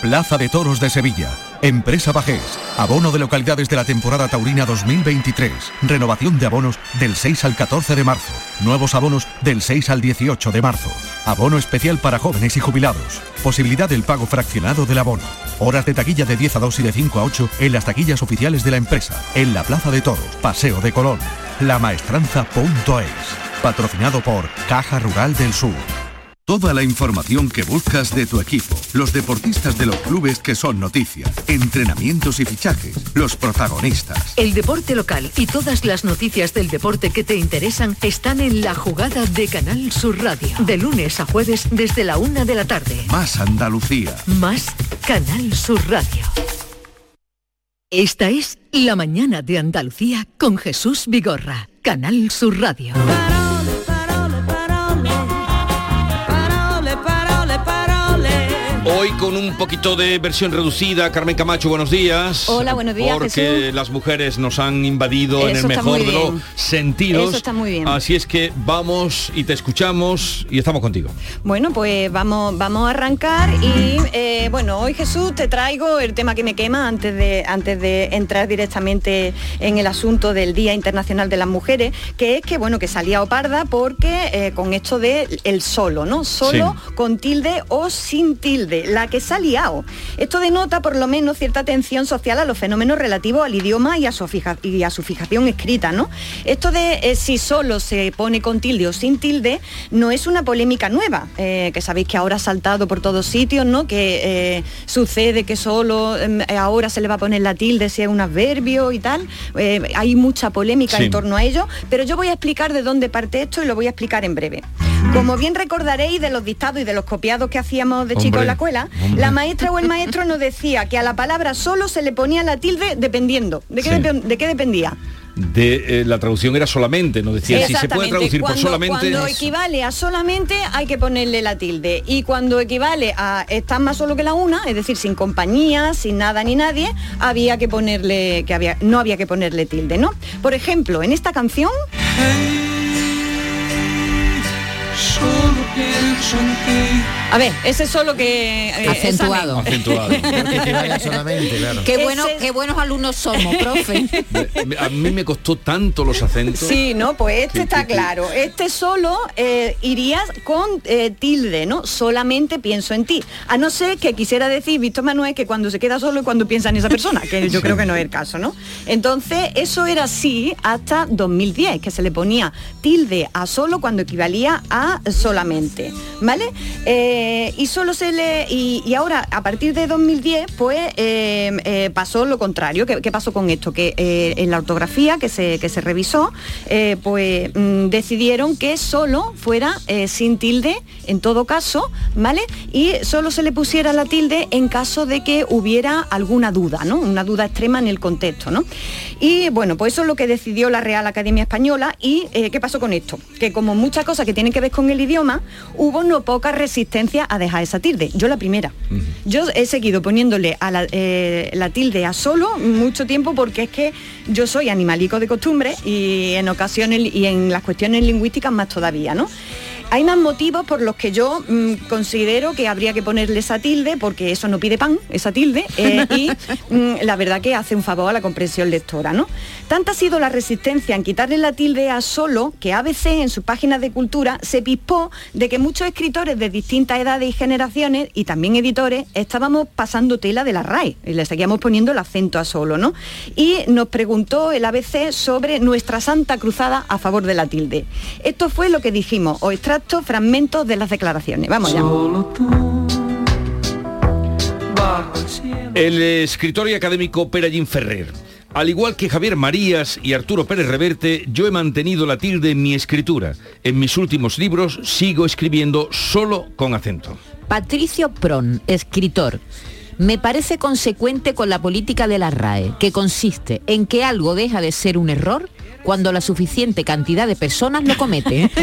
Plaza de Toros de Sevilla. Empresa Bajés. Abono de localidades de la temporada taurina 2023. Renovación de abonos del 6 al 14 de marzo. Nuevos abonos del 6 al 18 de marzo. Abono especial para jóvenes y jubilados. Posibilidad del pago fraccionado del abono. Horas de taquilla de 10 a 2 y de 5 a 8 en las taquillas oficiales de la empresa. En la Plaza de Toros, Paseo de Colón. Lamaestranza.es. Patrocinado por Caja Rural del Sur. Toda la información que buscas de tu equipo, los deportistas de los clubes que son noticias, entrenamientos y fichajes, los protagonistas. El deporte local y todas las noticias del deporte que te interesan están en la jugada de Canal Sur Radio. De lunes a jueves desde la una de la tarde. Más Andalucía. Más Canal Sur Radio. Esta es La Mañana de Andalucía con Jesús Vigorra. Canal Sur Radio. Hoy con un poquito de versión reducida, Carmen Camacho, buenos días. Hola, buenos días, Porque Jesús. las mujeres nos han invadido en el mejor de los sentidos. Eso está muy bien. Así es que vamos y te escuchamos y estamos contigo. Bueno, pues vamos, vamos a arrancar y eh, bueno, hoy Jesús te traigo el tema que me quema antes de, antes de entrar directamente en el asunto del Día Internacional de las Mujeres, que es que bueno, que salía oparda porque eh, con esto de el solo, ¿no? Solo con tilde o sin tilde, la que se ha liado. Esto denota por lo menos cierta atención social a los fenómenos relativos al idioma y a su, fija- y a su fijación escrita, ¿no? Esto de eh, si solo se pone con tilde o sin tilde no es una polémica nueva, eh, que sabéis que ahora ha saltado por todos sitios, ¿no? Que eh, sucede que solo em, ahora se le va a poner la tilde si es un adverbio y tal. Hay mucha polémica Sí. en torno a ello, pero yo voy a explicar de dónde parte esto y lo voy a explicar en breve. Como bien recordaréis de los dictados y de los copiados que hacíamos de chicos Hombre, en la escuela, hombre. la maestra o el maestro nos decía que a la palabra solo se le ponía la tilde dependiendo. ¿De qué, Sí. depe- de qué dependía? De, eh, la traducción era solamente, nos decía, si se puede traducir por cuando, solamente... Cuando equivale a solamente hay que ponerle la tilde. Y cuando equivale a estar más solo que la una, es decir, sin compañía, sin nada ni nadie, había que ponerle, que había, no había que ponerle tilde, ¿no? Por ejemplo, en esta canción. A ver, ese es solo que... eh, Acentuado. solamente, claro. Qué, bueno, Ese- qué buenos alumnos somos, profe. A mí me costó tanto los acentos. Sí, no, pues este Sí, está sí, sí. claro. Este solo eh, irías con eh, tilde, ¿no? Solamente pienso en ti. A no ser que quisiera decir Víctor Manuel que cuando se queda solo y cuando piensa en esa persona, que yo creo que no es el caso, ¿no? Entonces, eso era así hasta 2010, que se le ponía tilde a solo cuando equivalía a solamente, ¿vale? Eh, y solo se le... Y, ahora, a partir de 2010, pues eh, eh, pasó lo contrario. ¿Qué, pasó con esto? Que en la ortografía que se, que se revisó, pues mm, decidieron que solo fuera sin tilde en todo caso, ¿vale? Y solo se le pusiera la tilde en caso de que hubiera alguna duda, ¿no? Una duda extrema en el contexto, ¿no? Y bueno, pues eso es lo que decidió la Real Academia Española y ¿qué pasó con esto? Que como muchas cosas que tienen que ver con el idioma, hubo no poca resistencia a dejar esa tilde. Yo la primera. Yo he seguido poniéndole a la, eh, la tilde a solo mucho tiempo porque es que yo soy animalico de costumbre y en ocasiones y en las cuestiones lingüísticas más todavía, ¿no? Hay más motivos por los que yo mm, considero que habría que ponerle esa tilde, porque eso no pide pan, esa tilde, eh, y mm, la verdad que hace un favor a la comprensión lectora, ¿no? Tanta ha sido la resistencia en quitarle la tilde a solo que ABC en sus páginas de cultura se pispó de que muchos escritores de distintas edades y generaciones, y también editores, estábamos pasando tela de la RAE, y le seguíamos poniendo el acento a solo, ¿no? Y nos preguntó el ABC sobre nuestra santa cruzada a favor de la tilde. Esto fue lo que dijimos, o extractos, fragmentos de las declaraciones. Vamos ya. El escritor y académico Perallín Ferrer. Al igual que Javier Marías y Arturo Pérez Reverte, yo he mantenido la tilde en mi escritura. En mis últimos libros sigo escribiendo solo con acento. Patricio Pron, escritor. Me parece consecuente con la política de la RAE, que consiste en que algo deja de ser un error cuando la suficiente cantidad de personas lo comete.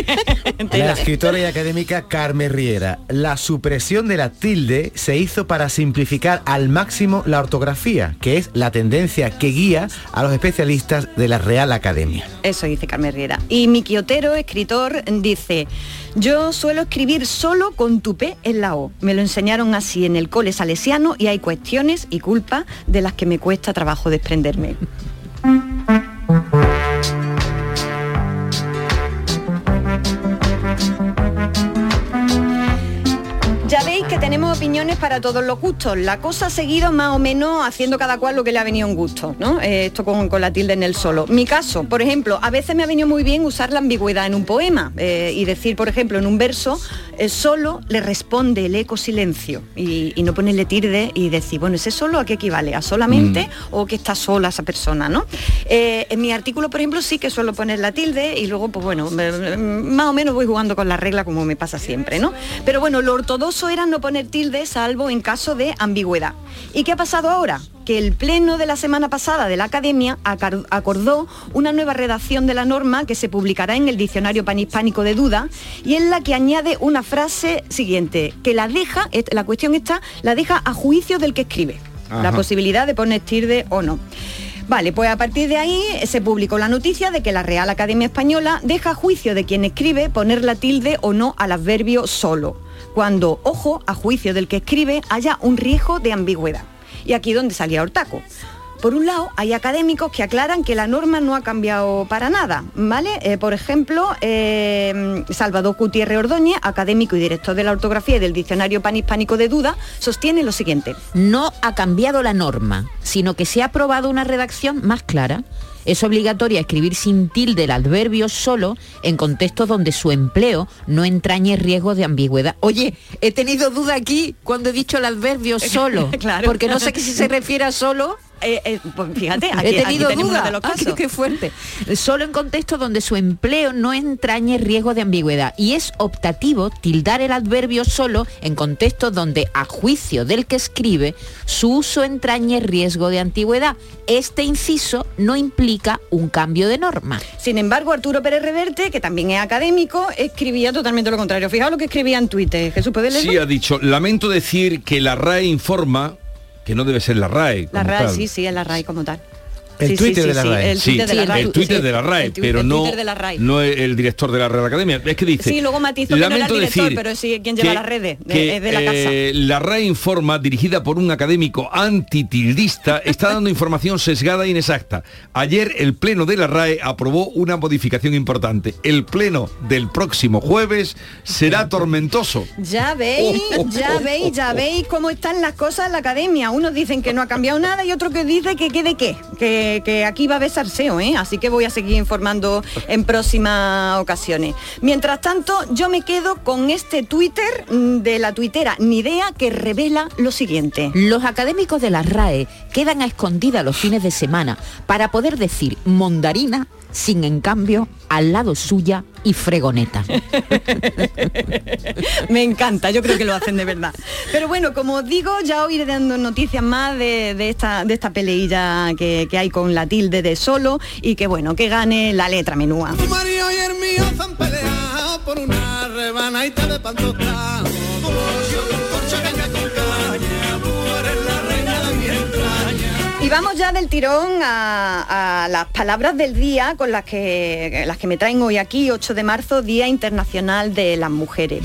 La escritora y académica Carmen Riera. La supresión de la tilde se hizo para simplificar al máximo la ortografía, que es la tendencia que guía a los especialistas de la Real Academia. Eso dice Carmen Riera. Y Miki Otero, escritor, dice, yo suelo escribir solo con tu P en la O. Me lo enseñaron así en el cole salesiano y hay cuestiones y culpas de las que me cuesta trabajo desprenderme. opiniones para todos los gustos. La cosa ha seguido más o menos haciendo cada cual lo que le ha venido un gusto, ¿no? Eh, esto con, con la tilde en el solo. Mi caso, por ejemplo, a veces me ha venido muy bien usar la ambigüedad en un poema eh, y decir, por ejemplo, en un verso, eh, solo le responde el eco silencio y, y no ponerle tilde y decir, bueno, ese solo a qué equivale, a solamente o que está sola esa persona, ¿no? Eh, en mi artículo, por ejemplo, sí que suelo poner la tilde y luego, pues bueno, más o menos voy jugando con la regla como me pasa siempre, ¿no? Pero bueno, lo ortodoxo era no poner tilde salvo en caso de ambigüedad. ¿Y qué ha pasado ahora? que el pleno de la semana pasada de la Academia acordó una nueva redacción de la norma que se publicará en el Diccionario Panhispánico de Duda y en la que añade una frase siguiente, que la deja, la cuestión está, la deja a juicio del que escribe. La posibilidad de poner tilde o no. Vale, pues a partir de ahí se publicó la noticia de que la Real Academia Española deja a juicio de quien escribe poner la tilde o no al adverbio solo, cuando, ojo, a juicio del que escribe haya un riesgo de ambigüedad. Y aquí donde salía Hortaco. Por un lado, hay académicos que aclaran que la norma no ha cambiado para nada, ¿vale? Eh, por ejemplo, eh, Salvador Gutiérrez Ordóñez, académico y director de la ortografía y del Diccionario Panhispánico de Duda, sostiene lo siguiente. No ha cambiado la norma, sino que se ha aprobado una redacción más clara. Es obligatoria escribir sin tilde el adverbio solo en contextos donde su empleo no entrañe riesgo de ambigüedad. Oye, he tenido duda aquí cuando he dicho el adverbio solo, Claro. porque no sé si se refiere a solo. Eh, pues fíjate, aquí- he aquí tenido tenemos duda. de los Ah, qué- casos. qué fuerte. Solo en contextos donde su empleo no entrañe riesgo de ambigüedad y es optativo tildar el adverbio solo en contextos donde, a juicio del que escribe, su uso entrañe riesgo de antigüedad. Este inciso no implica un cambio de norma. Sin embargo, Arturo Pérez Reverte, que también es académico, escribía totalmente lo contrario. Fijaos lo que escribía en Twitter. Jesús, ¿puedes leerlo? Sí, ha dicho, lamento decir que la RAE informa, que no debe ser la RAE. La RAE, tal. sí, sí, es la RAE como tal. El Sí, Twitter sí, de la RAE. el Sí, Twitter de la RAE. el Twitter de la RAE, pero el no, la RAE. no el director de la Real Academia. Es que dice... Sí, luego matizó que no era el director, decir pero sí quien lleva que- las redes, de- que, es de la casa. eh, la RAE Informa, dirigida por un académico antitildista, está dando información sesgada e inexacta. Ayer el Pleno de la RAE aprobó una modificación importante. El Pleno del próximo jueves será tormentoso. Ya veis, Oh, oh, ya oh, veis, ya veis cómo están las cosas en la academia. Unos dicen que no ha cambiado nada y otro que dice que quede qué, que, que aquí va a haber salseo, ¿eh? Así que voy a seguir informando en próximas ocasiones. Mientras tanto, yo me quedo con este Twitter mm, de la tuitera Nidea que revela lo siguiente. Los académicos de la RAE quedan a escondidas los fines de semana para poder decir mondarina sin en cambio al lado suya y fregoneta. Me encanta, yo creo que lo hacen de verdad. Pero bueno, como os digo, ya os iré dando noticias más de, de esta, de esta peleilla que, que hay con la tilde de solo y que bueno, que gane la letra menúa. Tu marido y el mío se han peleado por una rebanadita de pan tostado. Y vamos ya del tirón a, las palabras del día con las que, las que me traen hoy aquí, 8 de marzo, Día Internacional de las Mujeres.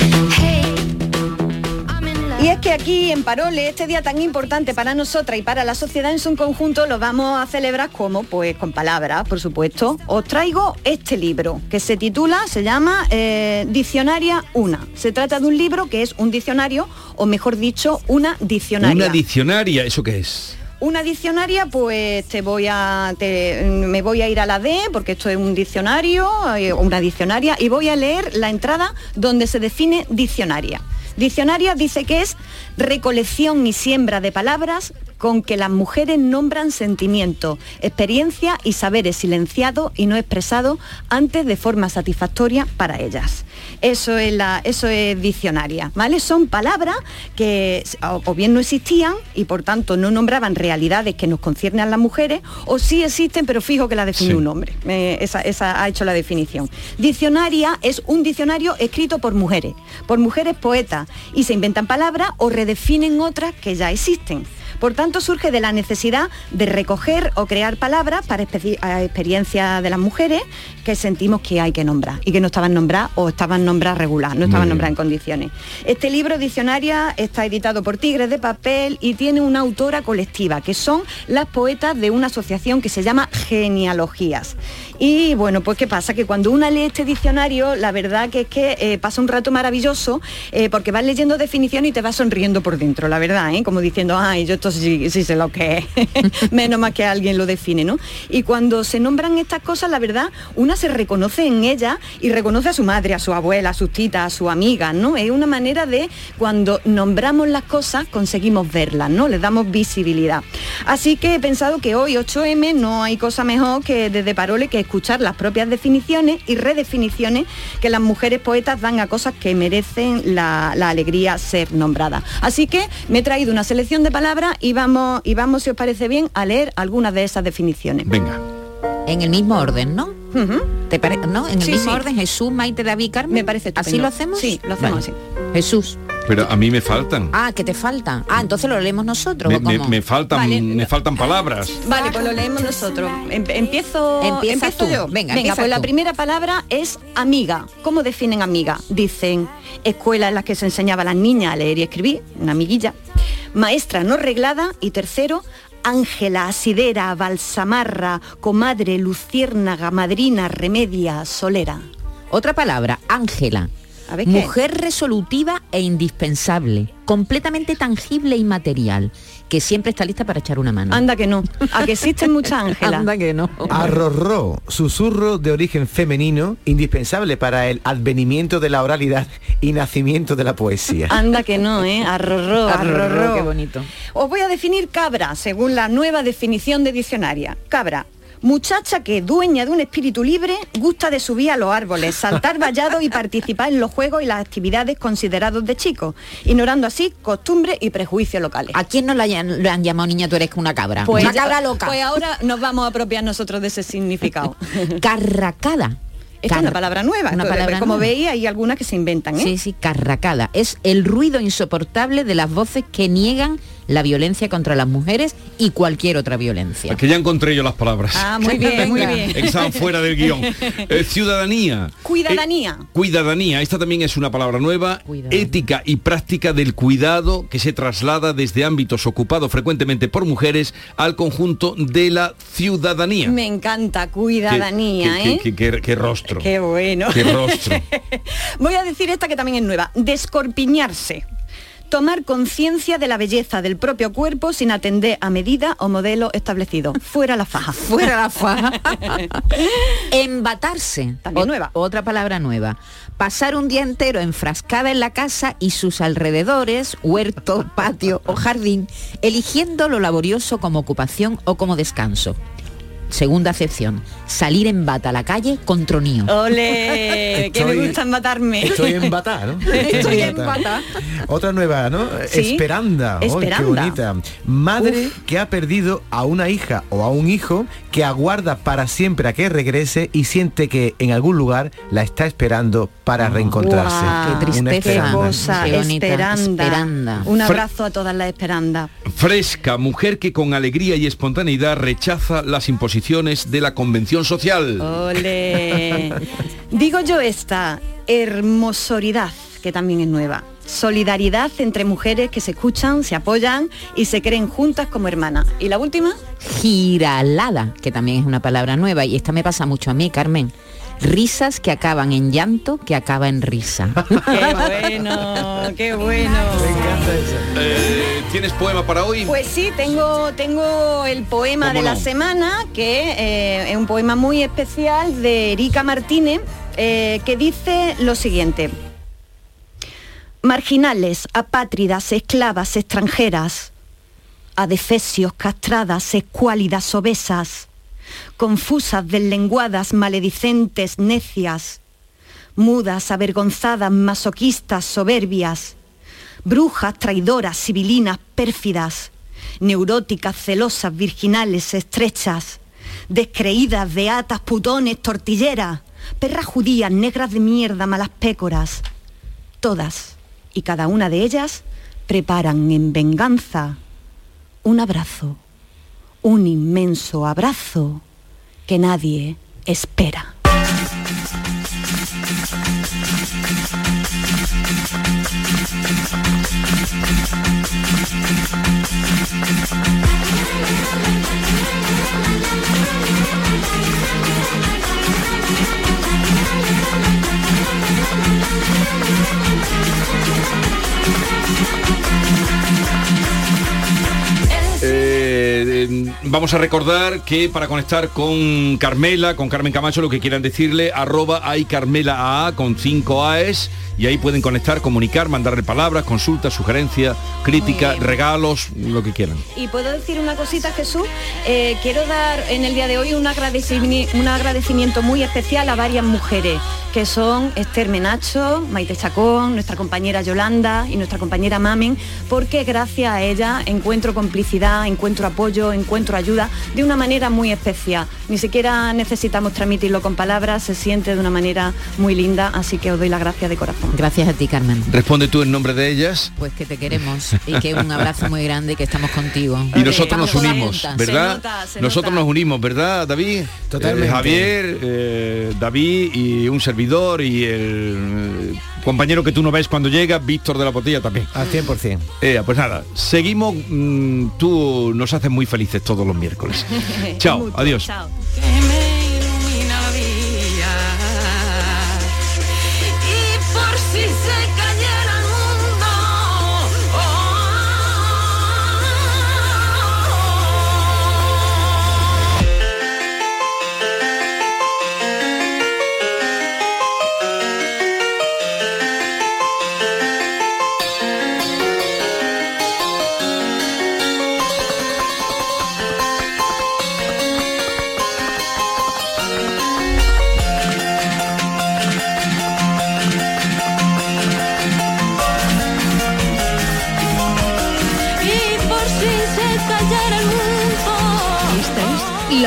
Y es que aquí en Parole, este día tan importante para nosotras y para la sociedad en su conjunto, lo vamos a celebrar como, pues con palabras, por supuesto. Os traigo este libro que se titula, se llama eh, Diccionaria Una. Se trata de un libro que es un diccionario, o mejor dicho, una diccionaria. Una diccionaria, ¿eso qué es? Una diccionaria, pues te voy a, me voy a ir a la D, porque esto es un diccionario, eh, una diccionaria, y voy a leer la entrada donde se define diccionaria. Diccionaria dice que es recolección y siembra de palabras con que las mujeres nombran sentimientos, experiencia y saberes silenciados y no expresados antes de forma satisfactoria para ellas. Eso es, la, eso es diccionaria, ¿vale? Son palabras que o, o bien no existían y por tanto no nombraban realidades que nos conciernen a las mujeres, o sí existen, pero fijo que la define Sí. un hombre. Eh, esa, esa ha hecho la definición. Diccionaria es un diccionario escrito por mujeres, por mujeres poetas, y se inventan palabras o redefinen otras que ya existen. Por tanto, surge de la necesidad de recoger o crear palabras para espe- a experiencias de las mujeres que sentimos que hay que nombrar y que no estaban nombradas o estaban nombradas regular, no estaban nombradas en condiciones. Este libro Diccionaria está editado por Tigres de Papel y tiene una autora colectiva, que son las poetas de una asociación que se llama Genealogías. Y bueno, pues qué pasa, que cuando una lee este diccionario, la verdad que es que eh, pasa un rato maravilloso, eh, porque vas leyendo definición y te vas sonriendo por dentro, la verdad, ¿eh? como diciendo, ay, yo esto sí, sí sé lo que es, menos más que alguien lo define, ¿no? Y cuando se nombran estas cosas, la verdad, una se reconoce en ella y reconoce a su madre, a su abuela, a sus titas, a su amiga, ¿no? Es una manera de, cuando nombramos las cosas, conseguimos verlas, ¿no? Les damos visibilidad. Así que he pensado que hoy, 8M, no hay cosa mejor que desde Parole que escuchar las propias definiciones y redefiniciones que las mujeres poetas dan a cosas que merecen la, la alegría ser nombradas. Así que me he traído una selección de palabras y vamos, y vamos, si os parece bien, a leer algunas de esas definiciones. Venga. En el mismo orden, ¿no? ¿Te pare- ¿No? En el Sí, mismo sí. orden, Jesús, Maite, David, Carmen. Me parece ¿Así estupendo. lo hacemos? Sí, lo hacemos así. Jesús. Pero a mí me faltan. Ah, que te faltan. Ah, entonces lo leemos nosotros. Me, ¿o me- cómo? me faltan, Vale. me faltan palabras. Vale, pues lo leemos nosotros. Em- empiezo, Empieza empiezo tú. yo. Venga, empieza pues la primera palabra es amiga. ¿Cómo definen amiga? Dicen escuela en la que se enseñaba a las niñas a leer y escribir, una amiguilla. Maestra no reglada y tercero Ángela, asidera, balsamarra, comadre, luciérnaga, madrina, remedia, solera. Otra palabra, Ángela. A ver, ¿qué? Mujer resolutiva e indispensable, completamente tangible y material, que siempre está lista para echar una mano. Anda que no. A que existen muchas Ángelas. Anda que no. Arrorró, susurro de origen femenino, indispensable para el advenimiento de la oralidad y nacimiento de la poesía. Anda que no, ¿eh? Arrorró, Arrorró, arrorró. qué bonito. Os voy a definir cabra, según la nueva definición de diccionaria. Cabra. Muchacha que, dueña de un espíritu libre, gusta de subir a los árboles, saltar vallados y participar en los juegos y las actividades considerados de chicos, ignorando así costumbres y prejuicios locales. ¿A quién no le han, le han llamado niña tú eres una cabra? Pues, una cabra loca. pues ahora nos vamos a apropiar nosotros de ese significado. Carracada. Esta es una palabra nueva. una palabra Como nueva. veis, hay algunas que se inventan, ¿eh? Sí, sí, carracada. Es el ruido insoportable de las voces que niegan la violencia contra las mujeres y cualquier otra violencia. Que ya encontré yo las palabras. Ah, muy bien, muy bien. Estaban fuera del guion. Eh, ciudadanía. Cuidadanía. Eh, cuidadanía. Esta también es una palabra nueva. Ética y práctica del cuidado que se traslada desde ámbitos ocupados frecuentemente por mujeres al conjunto de la ciudadanía. Me encanta, cuidadanía, Qué- ¿eh? qué- qué- qué- qué rostro. Qué bueno. Qué rostro. Voy a decir esta que también es nueva. Descorpiñarse. Tomar conciencia de la belleza del propio cuerpo sin atender a medida o modelo establecido. Fuera la faja. Fuera la faja. Embatarse. También Ot- nueva. Otra palabra nueva. Pasar un día entero enfrascada en la casa y sus alrededores, huerto, patio o jardín, eligiendo lo laborioso como ocupación o como descanso. Segunda acepción. Salir en bata a la calle con tronío. ¡Ole! que me Estoy- gusta embatarme. Estoy en bata, ¿no? Estoy en bata. Otra nueva, ¿no? Sí. Esperanda. ¡Ay, qué bonita. Madre que ha perdido a una hija o a un hijo que aguarda para siempre a que regrese y siente que en algún lugar la está esperando para reencontrarse. Guau, Qué Una tristeza. esperanda. Cosa, Qué bonita, esperanda. esperanda. Un abrazo a todas las esperandas. Fresca, mujer que con alegría y espontaneidad rechaza las imposiciones de la convención social. Ole. Digo yo esta, hermosoridad, que también es nueva. Solidaridad entre mujeres que se escuchan, se apoyan y se creen juntas como hermanas. ¿Y la última? Giralada, que también es una palabra nueva y esta me pasa mucho a mí, Carmen. Risas que acaban en llanto, que acaba en risa. Qué bueno, qué bueno. Eh, ¿Tienes poema para hoy? Pues sí, tengo, tengo el poema ¿Cómo de la semana, que eh, es un poema muy especial de Erika Martínez, eh, que dice lo siguiente. Marginales, apátridas, esclavas, extranjeras, adefesios, castradas, escuálidas, obesas, confusas, deslenguadas, maledicentes, necias, mudas, avergonzadas, masoquistas, soberbias, brujas, traidoras, civilinas, pérfidas, neuróticas, celosas, virginales, estrechas, descreídas, beatas, putones, tortilleras, perras judías, negras de mierda, malas pécoras, todas y cada una de ellas preparan en venganza un abrazo, un inmenso abrazo que nadie espera. Vamos a recordar que para conectar con Carmela, con Carmen Camacho, lo que quieran decirle, arroba hay Carmela AA con 5 AES y ahí pueden conectar, comunicar, mandarle palabras, consultas, sugerencias, críticas, regalos, lo que quieran. Y puedo decir una cosita, Jesús. Eh, quiero dar en el día de hoy un agradecimiento, un agradecimiento muy especial a varias mujeres, que son Esther Menacho, Maite Chacón, nuestra compañera Yolanda y nuestra compañera Mamen, porque gracias a ella encuentro complicidad, encuentro apoyo, encuentro ayuda de una manera muy especial. Ni siquiera necesitamos transmitirlo con palabras, se siente de una manera muy linda, así que os doy las gracias de corazón. Gracias a ti, Carmen. Responde tú en nombre de ellas. Pues que te queremos y que un abrazo muy grande y que estamos contigo. Y nosotros nos unimos, juntas. ¿verdad? nosotros nos unimos, ¿verdad, David? Totalmente. Eh, Javier, eh, David y un servidor y el eh, compañero que tú no ves cuando llega, Víctor de la Botella también. Al 100%. Eh, pues nada, seguimos. mm, tú nos haces muy felices todos los miércoles. Chao, adiós. chao.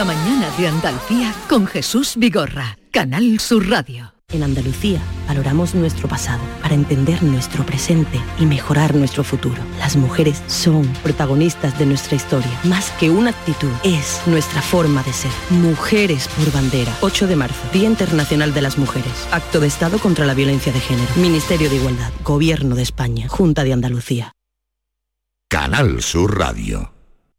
La mañana de Andalucía con Jesús Vigorra, Canal Sur Radio. En Andalucía valoramos nuestro pasado para entender nuestro presente y mejorar nuestro futuro. Las mujeres son protagonistas de nuestra historia. Más que una actitud, es nuestra forma de ser. Mujeres por bandera. 8 de marzo, Día Internacional de las Mujeres. Acto de Estado contra la Violencia de Género. Ministerio de Igualdad. Gobierno de España. Junta de Andalucía. Canal Sur Radio.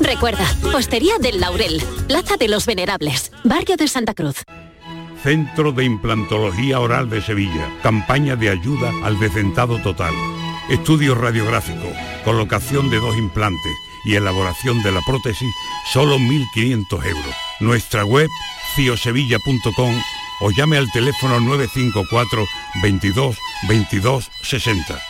Recuerda, Hostería del Laurel, Plaza de los Venerables, Barrio de Santa Cruz. Centro de Implantología Oral de Sevilla. Campaña de ayuda al decentado total. Estudio radiográfico, colocación de dos implantes y elaboración de la prótesis, solo 1.500 euros. Nuestra web, ciosevilla.com o llame al teléfono 954 22 22 60.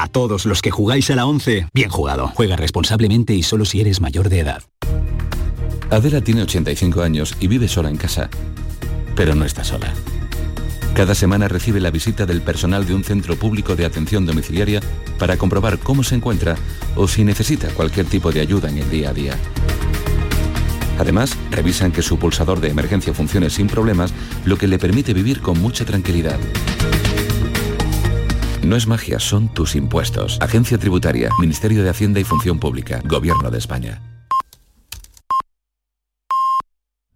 A todos los que jugáis a la 11, bien jugado. Juega responsablemente y solo si eres mayor de edad. Adela tiene 85 años y vive sola en casa. Pero no está sola. Cada semana recibe la visita del personal de un centro público de atención domiciliaria para comprobar cómo se encuentra o si necesita cualquier tipo de ayuda en el día a día. Además, revisan que su pulsador de emergencia funcione sin problemas, lo que le permite vivir con mucha tranquilidad. No es magia, son tus impuestos. Agencia Tributaria, Ministerio de Hacienda y Función Pública, Gobierno de España.